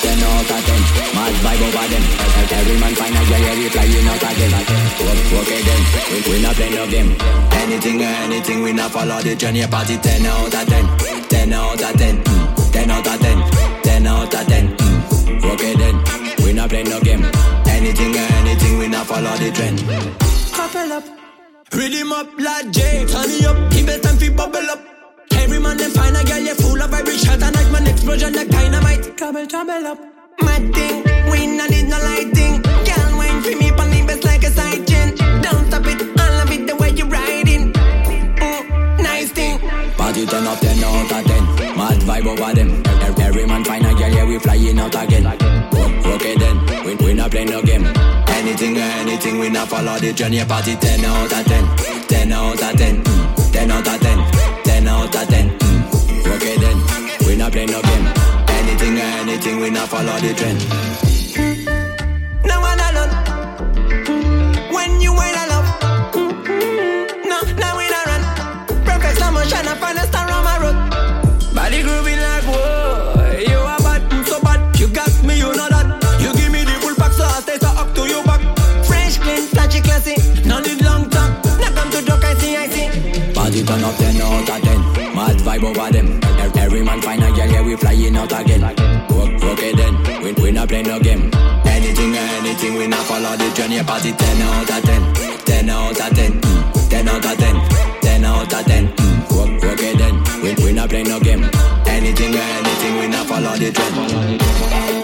Body turn up 10 out of 10 Mad vibe over them. Every man find a girl, yeah, we flying out again Okay then, we, we not play no game. Anything or anything, we not follow the trend Yeah, party 10 out of 10 10 out of 10 mm. 10 out of 10 10 out of 10 mm. Okay then, we not play no game. Anything or anything, we not follow the trend. Couple up. Rhythm up like J. Turn me up, keep it time fi bubble up. Explosion like dynamite. Trouble, trouble up. Mad thing, we no need no lighting. Girl, wine for me, pon the best like a side chain. Don't stop it, I love it the way you riding. Mm, nice thing. Party turn up 10 out of 10 Mad vibe over them Every, every man find a girl, yeah, we flying out again O- Okay then, we, we not play no game Anything or anything, we not follow the trend Yeah, party 10 out of 10 10 out of 10 mm. 10 out of 10 10 out of 10 mm. Okay then, we not play no game Anything or anything, we not follow the trend Now one alone. When you. No, we run. Perfect slow motion, I find star on my road. Body grooving like whoa. You are bad, mm, so bad. You got me, you know that. You give me the full pack, so I stay so up to back. Clean, classy. No need long talk. Now come to joke, I see, I see. Party up 10 out of 10 Mad vibe over we flying out again. Okay then, we, we not play no game. Anything or anything, we not follow the trend Yeah, party 10 out of 10 10 out of 10 mm. 10 out of 10 10 out of 10 mm. Okay then, we, we not play no game. Anything or anything, we not follow the trend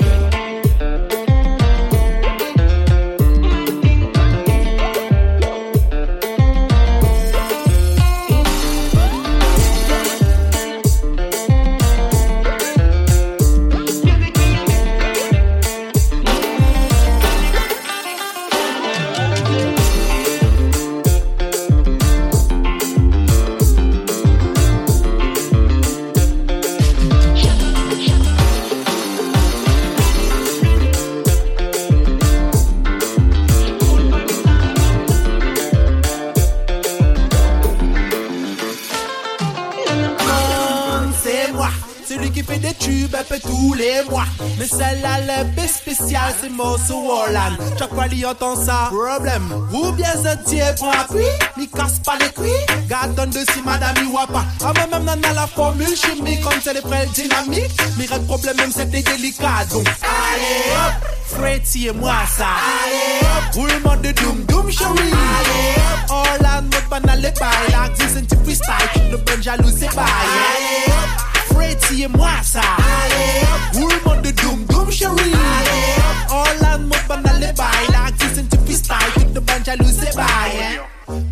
spécial, c'est Mosso Warland. Chaque fois qu'il entend ça, problème. Ou bien ce type prend appui, il casse pas les cuits. Gardons de si madame, il voit pas. Ah, moi même dans la formule chimique, comme c'est les prêts dynamiques. Mais le problème, même c'était délicat. Donc, allez hop, Freddy et moi ça. Allez hop, roulement de doom, doom chérie. Allez hop, Orlan, mode banal les bails. La c'est un petit freestyle, le bon jaloux c'est bail. Allez hop, Freddy et moi ça. Allez hop, roulement de doom, doom chérie. Allez hop, Orlan, mode banal les bails. La c'est un petit freestyle, le bon jaloux c'est bail.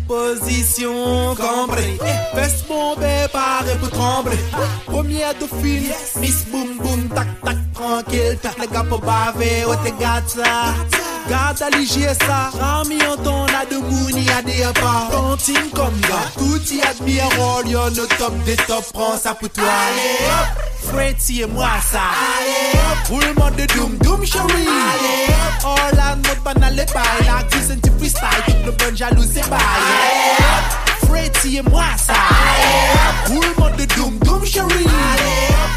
Position cambrée, fesse bombée, paré pour trembler. Première dauphine, Miss Boom Boom, tac tac tranquille. Tac les gars pour baver, oh t'es gâte ça. Garde à ça, Rami en ton a de mouni à des pas. Tontine comme gars, tout y admire, rôle, y'en au top des top, prends ça pour toi. Allez hop, Freddy et moi ça. Allez hop, roulement de doom doom chérie. Allez hop, Orlan mode banal les bails, la glisse un petit freestyle, tout le bon jaloux c'est bail. Pretty et moi ça. Roulement de doom doom chérie.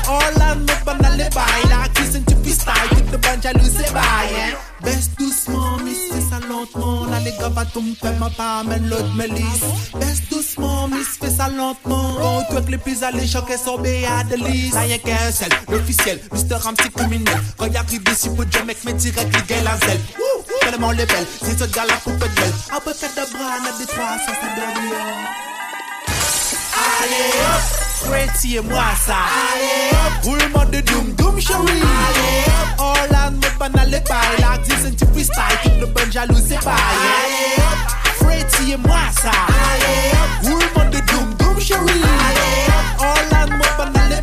Orlando me banal les bails. La cuisine tu freestyle. Toute le bande jaloux c'est bail. hein. Baisse doucement, miss, fais ça lentement. Là, les gars, va faire ma part, amène l'autre me lisse. Baisse doucement, miss, fais ça lentement. Quand tu que les plus alléchants, qu'elles sont béats de lisse. Là, y'a qu'un seul, Mr. Ramsey criminel. Quand y arrive ici, pour Dieu, mec, mais direct, les gars, la zèle. Tellement les belles, c'est ce gars là pour faire de belle. Un peu fait de bras, n'a des trois, ça, ça donne Allez hop, Freddy et moi ça. Roulement de doom doom chérie. Allez hop, Orlando me banal les bails. La freestyle, c'est et moi ça. Roulement de doom doom chérie. Hop, Orlando me banal les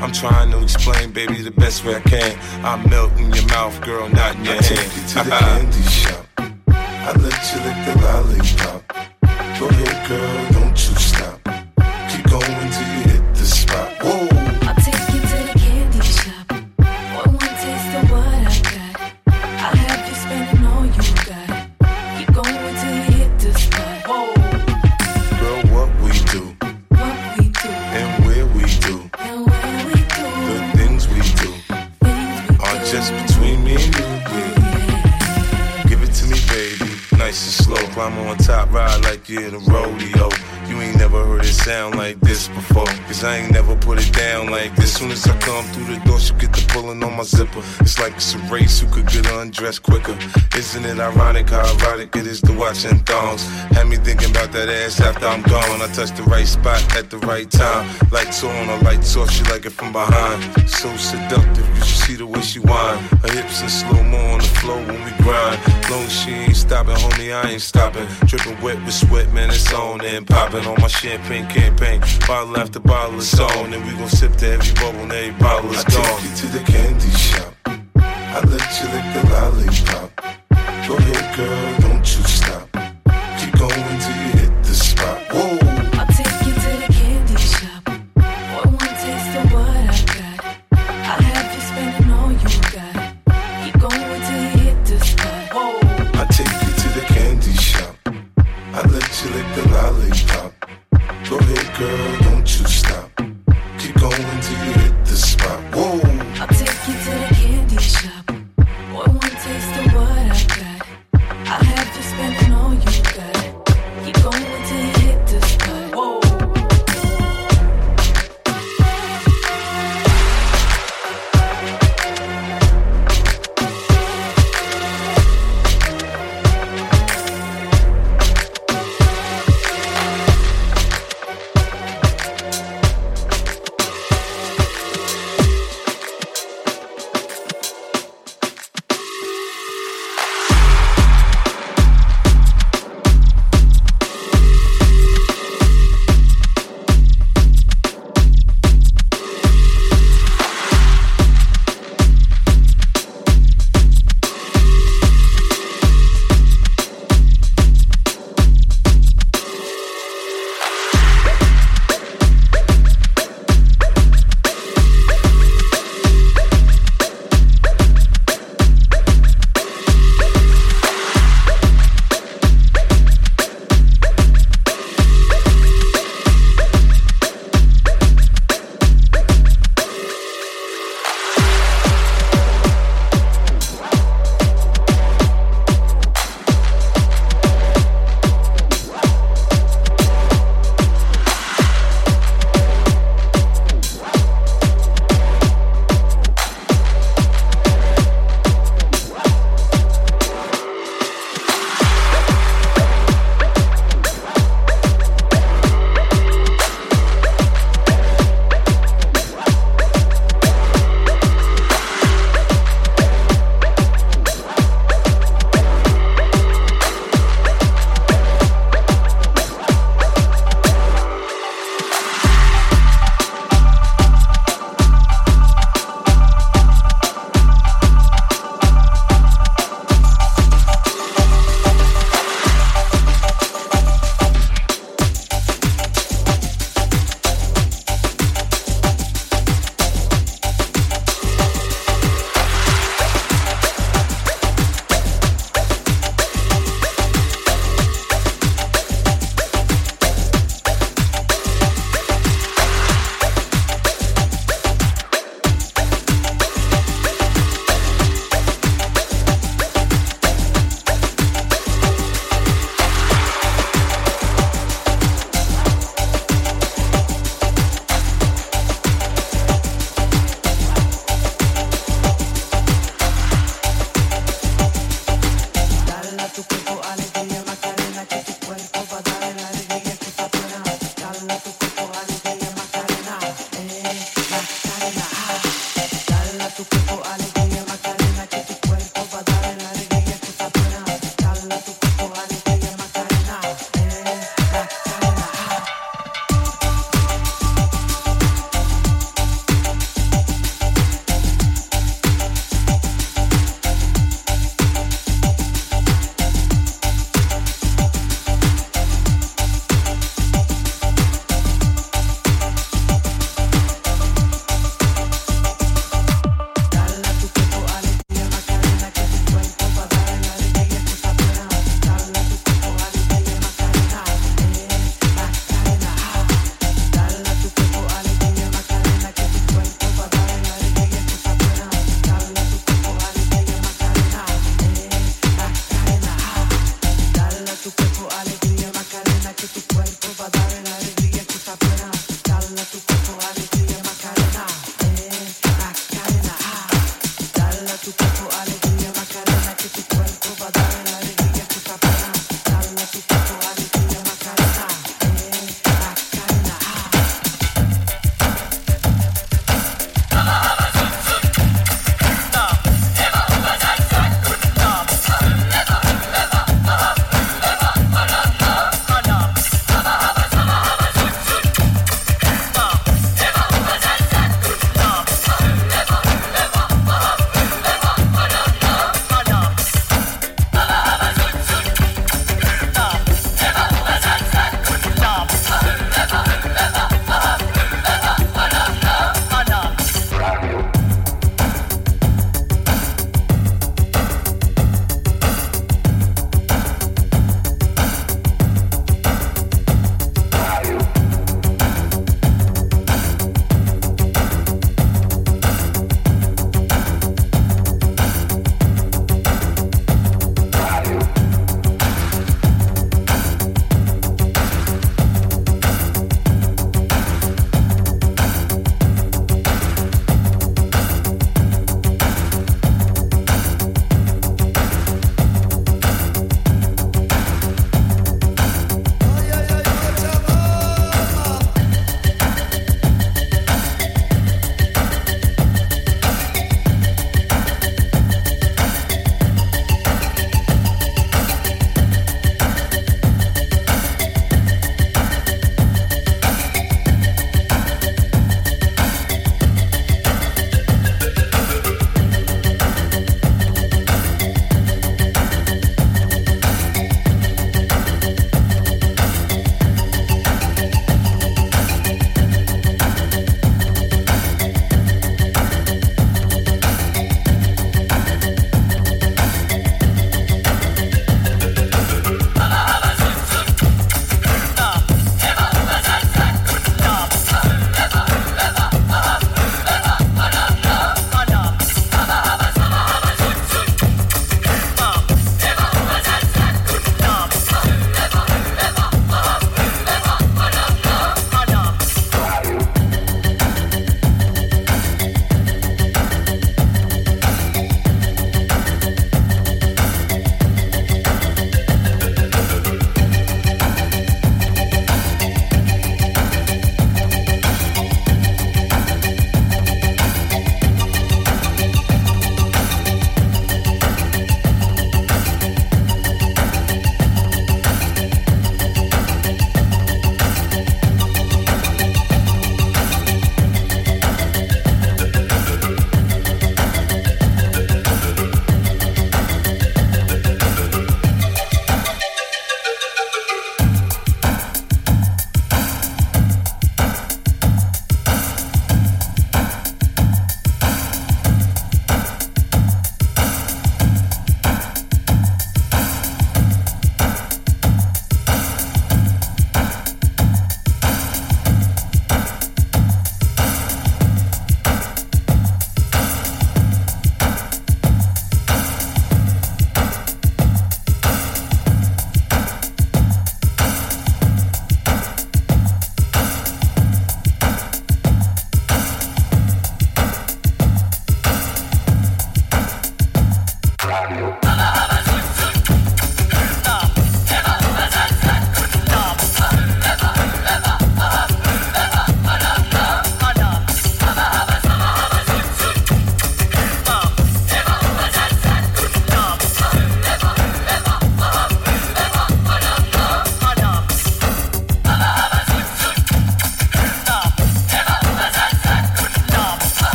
I'm trying to explain, baby, the best way I can. I melt in your mouth, girl, not in your I hand. take you to the candy shop. It's a race who could get undressed quicker. Isn't it ironic how erotic it is to watch in thongs? Had me thinking about that ass after I'm gone. I touch the right spot at the right time. Lights on, or lights off, she like it from behind. So seductive, you should see the way she whine. Her hips in slow mo on the floor when we grind. Long as she ain't stopping, homie, I ain't stopping. Dripping wet with sweat, man, it's on and popping on my champagne campaign. Bottle after bottle is on, and we gon' sip to every bubble and every bottle is I gone. take you to the candy shop. Let you lick the lollipop.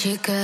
chica.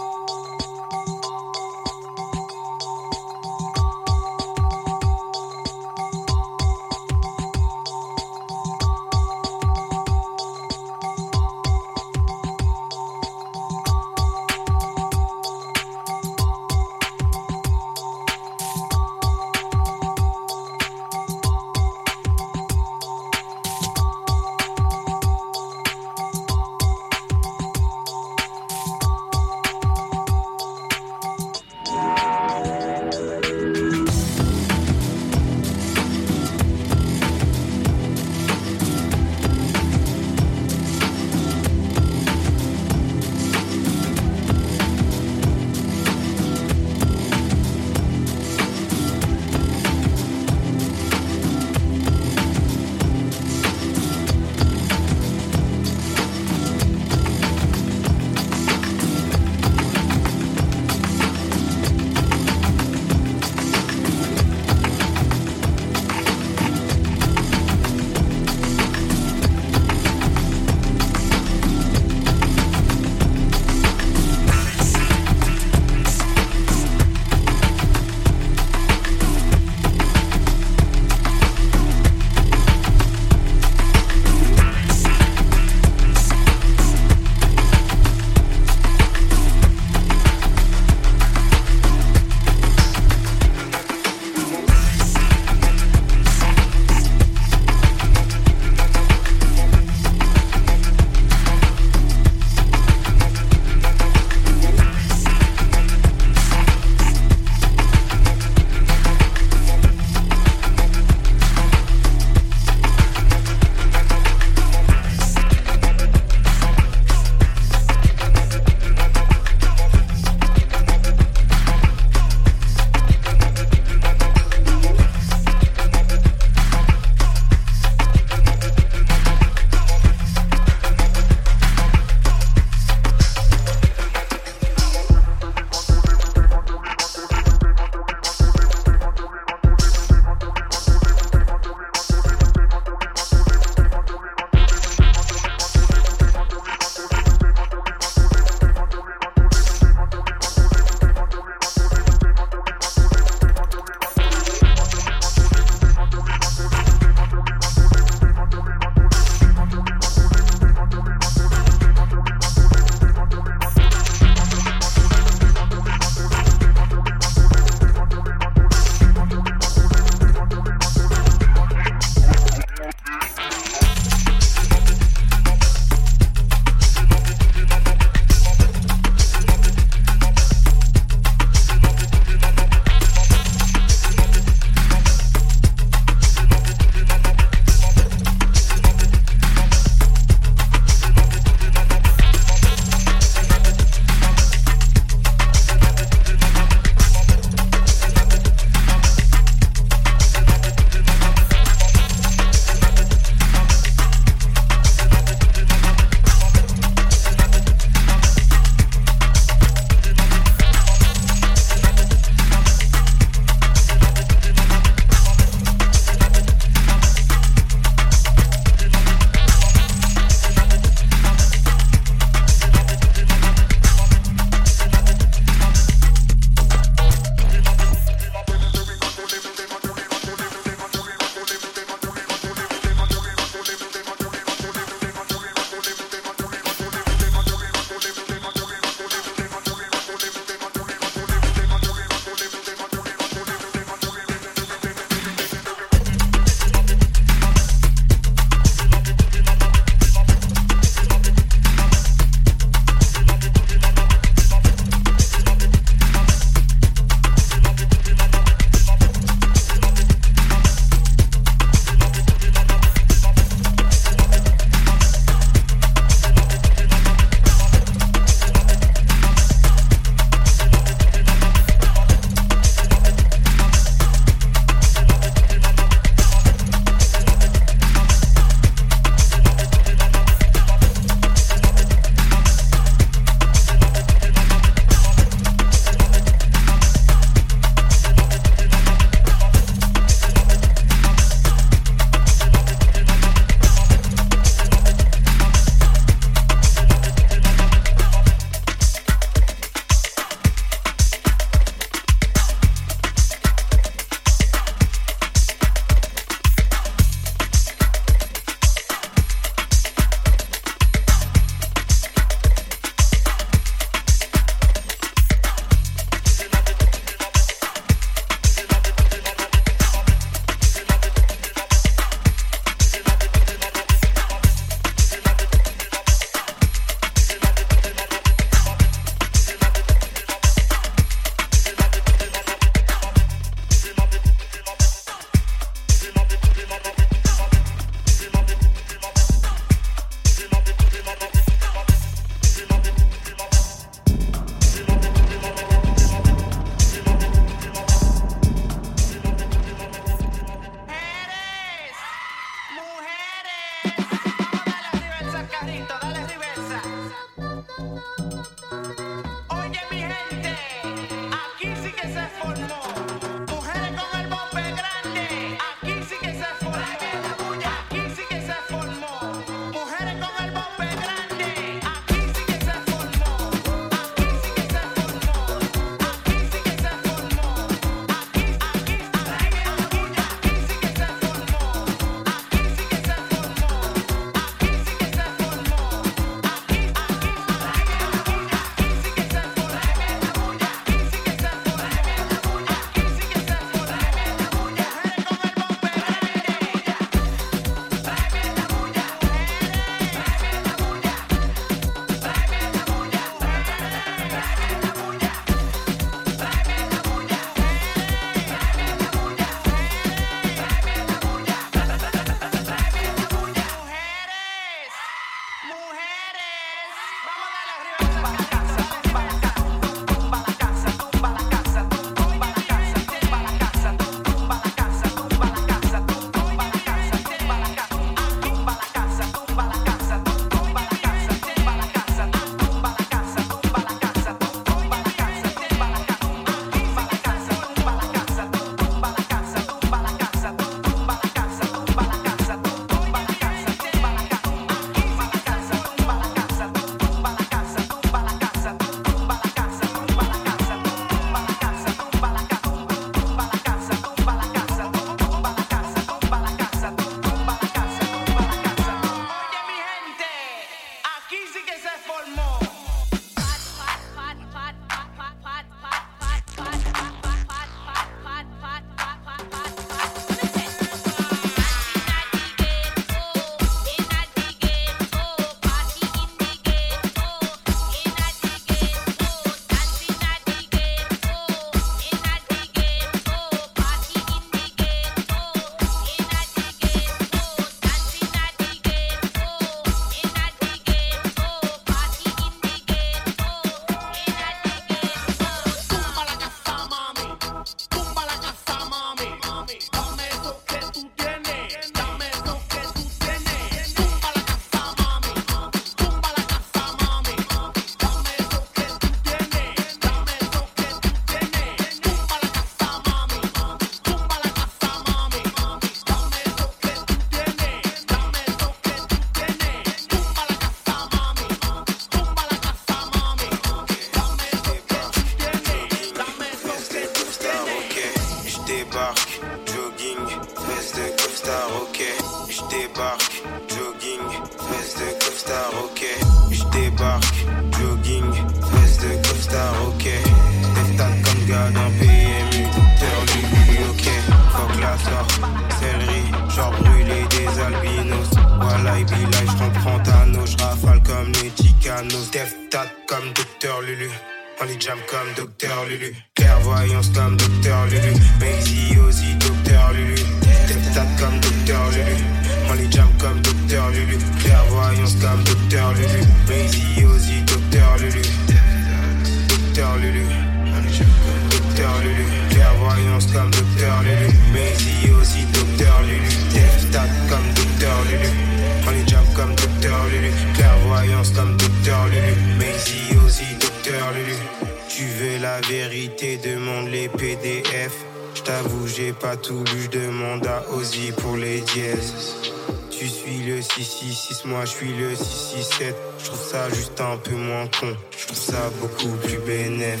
un peu moins con. Je trouve ça beaucoup plus bénéf.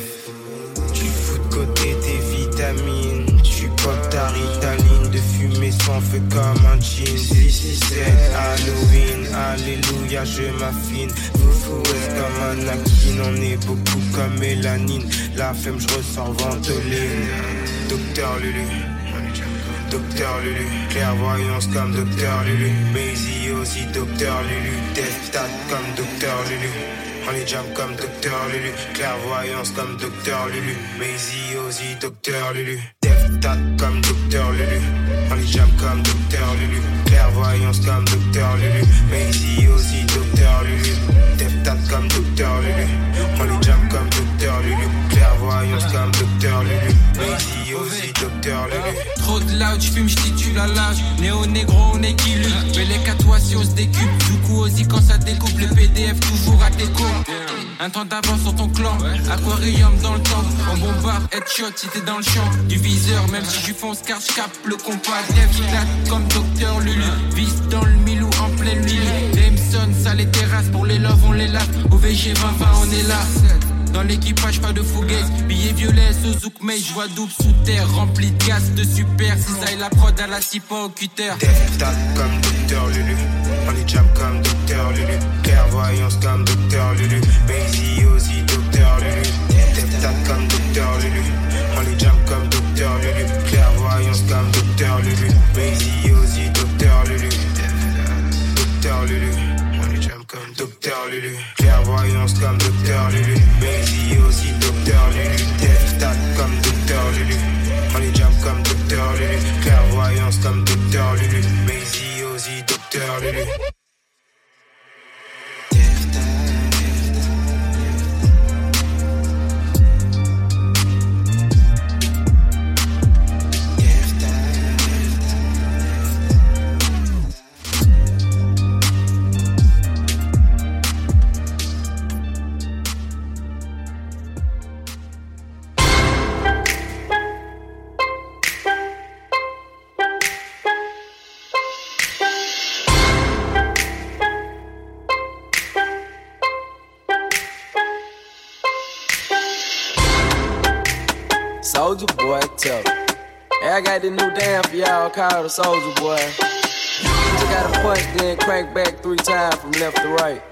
Tu fous de côté tes vitamines. Tu pop ta ritaline de fumée sans feu comme un jean. Si C'est Halloween, alléluia, je m'affine. Vous fouez comme un aquine, on est beaucoup comme mélanine. La femme, je ressors ventoline. Docteur Lulu. Docteur Lulu, clairvoyance comme Docteur Lulu, Maisie suis aussi docteur Lulu, Teftat comme docteur Lulu. On les jam comme docteur Lulu, clairvoyance comme docteur Lulu. Maisy aussi docteur Lulu, Teftat comme docteur Lulu. On les jam comme docteur Lulu, clairvoyance comme docteur Lulu. Maisy aussi docteur Lulu, Teftat comme docteur Lulu. On les jam comme docteur Lulu, clairvoyance comme docteur Lulu. Maisy aussi docteur Lulu. Trop de loud, j'fume, j'titule à l'âge. Néo-négro, on est qui Mais les 4 du coup, aussi quand ça découpe, le PDF toujours à tes cours. Un temps d'avance sur ton clan, aquarium dans le temps. On bombarde, headshot si t'es dans le champ. Du viseur, même si je fonce car je le compas. Lève, comme docteur Lulu. Vis dans le milou en pleine nuit. Jameson, ça les terrasses, pour les loves on les lave. OVG 2020, on est là. Dans l'équipage, pas de fougueuse. Billet violet, Suzuki May, je vois double sous terre. Rempli de gaz, de super. Est la prod à la cipa au cutter. Comme Docteur Lulu. On les jam comme Docteur Lulu. Clairvoyance comme Docteur Lulu. Bazy aussi Docteur Lulu. Date comme Docteur Lulu. On les jam comme Docteur Lulu. Clairvoyance comme Docteur Lulu. Bazy aussi Docteur Lulu. Docteur Lulu. Docteur Lulu. Clairvoyance comme Docteur Lulu. Bazy aussi Docteur Lulu. Date comme Docteur Lulu. On les jam comme Docteur Lulu. Clairvoyance comme Docteur Lulu. Bazy aussi Docteur Lulu. I got the new damn for y'all called the Soldier boy. Just gotta punch, then crank back three times from left to right.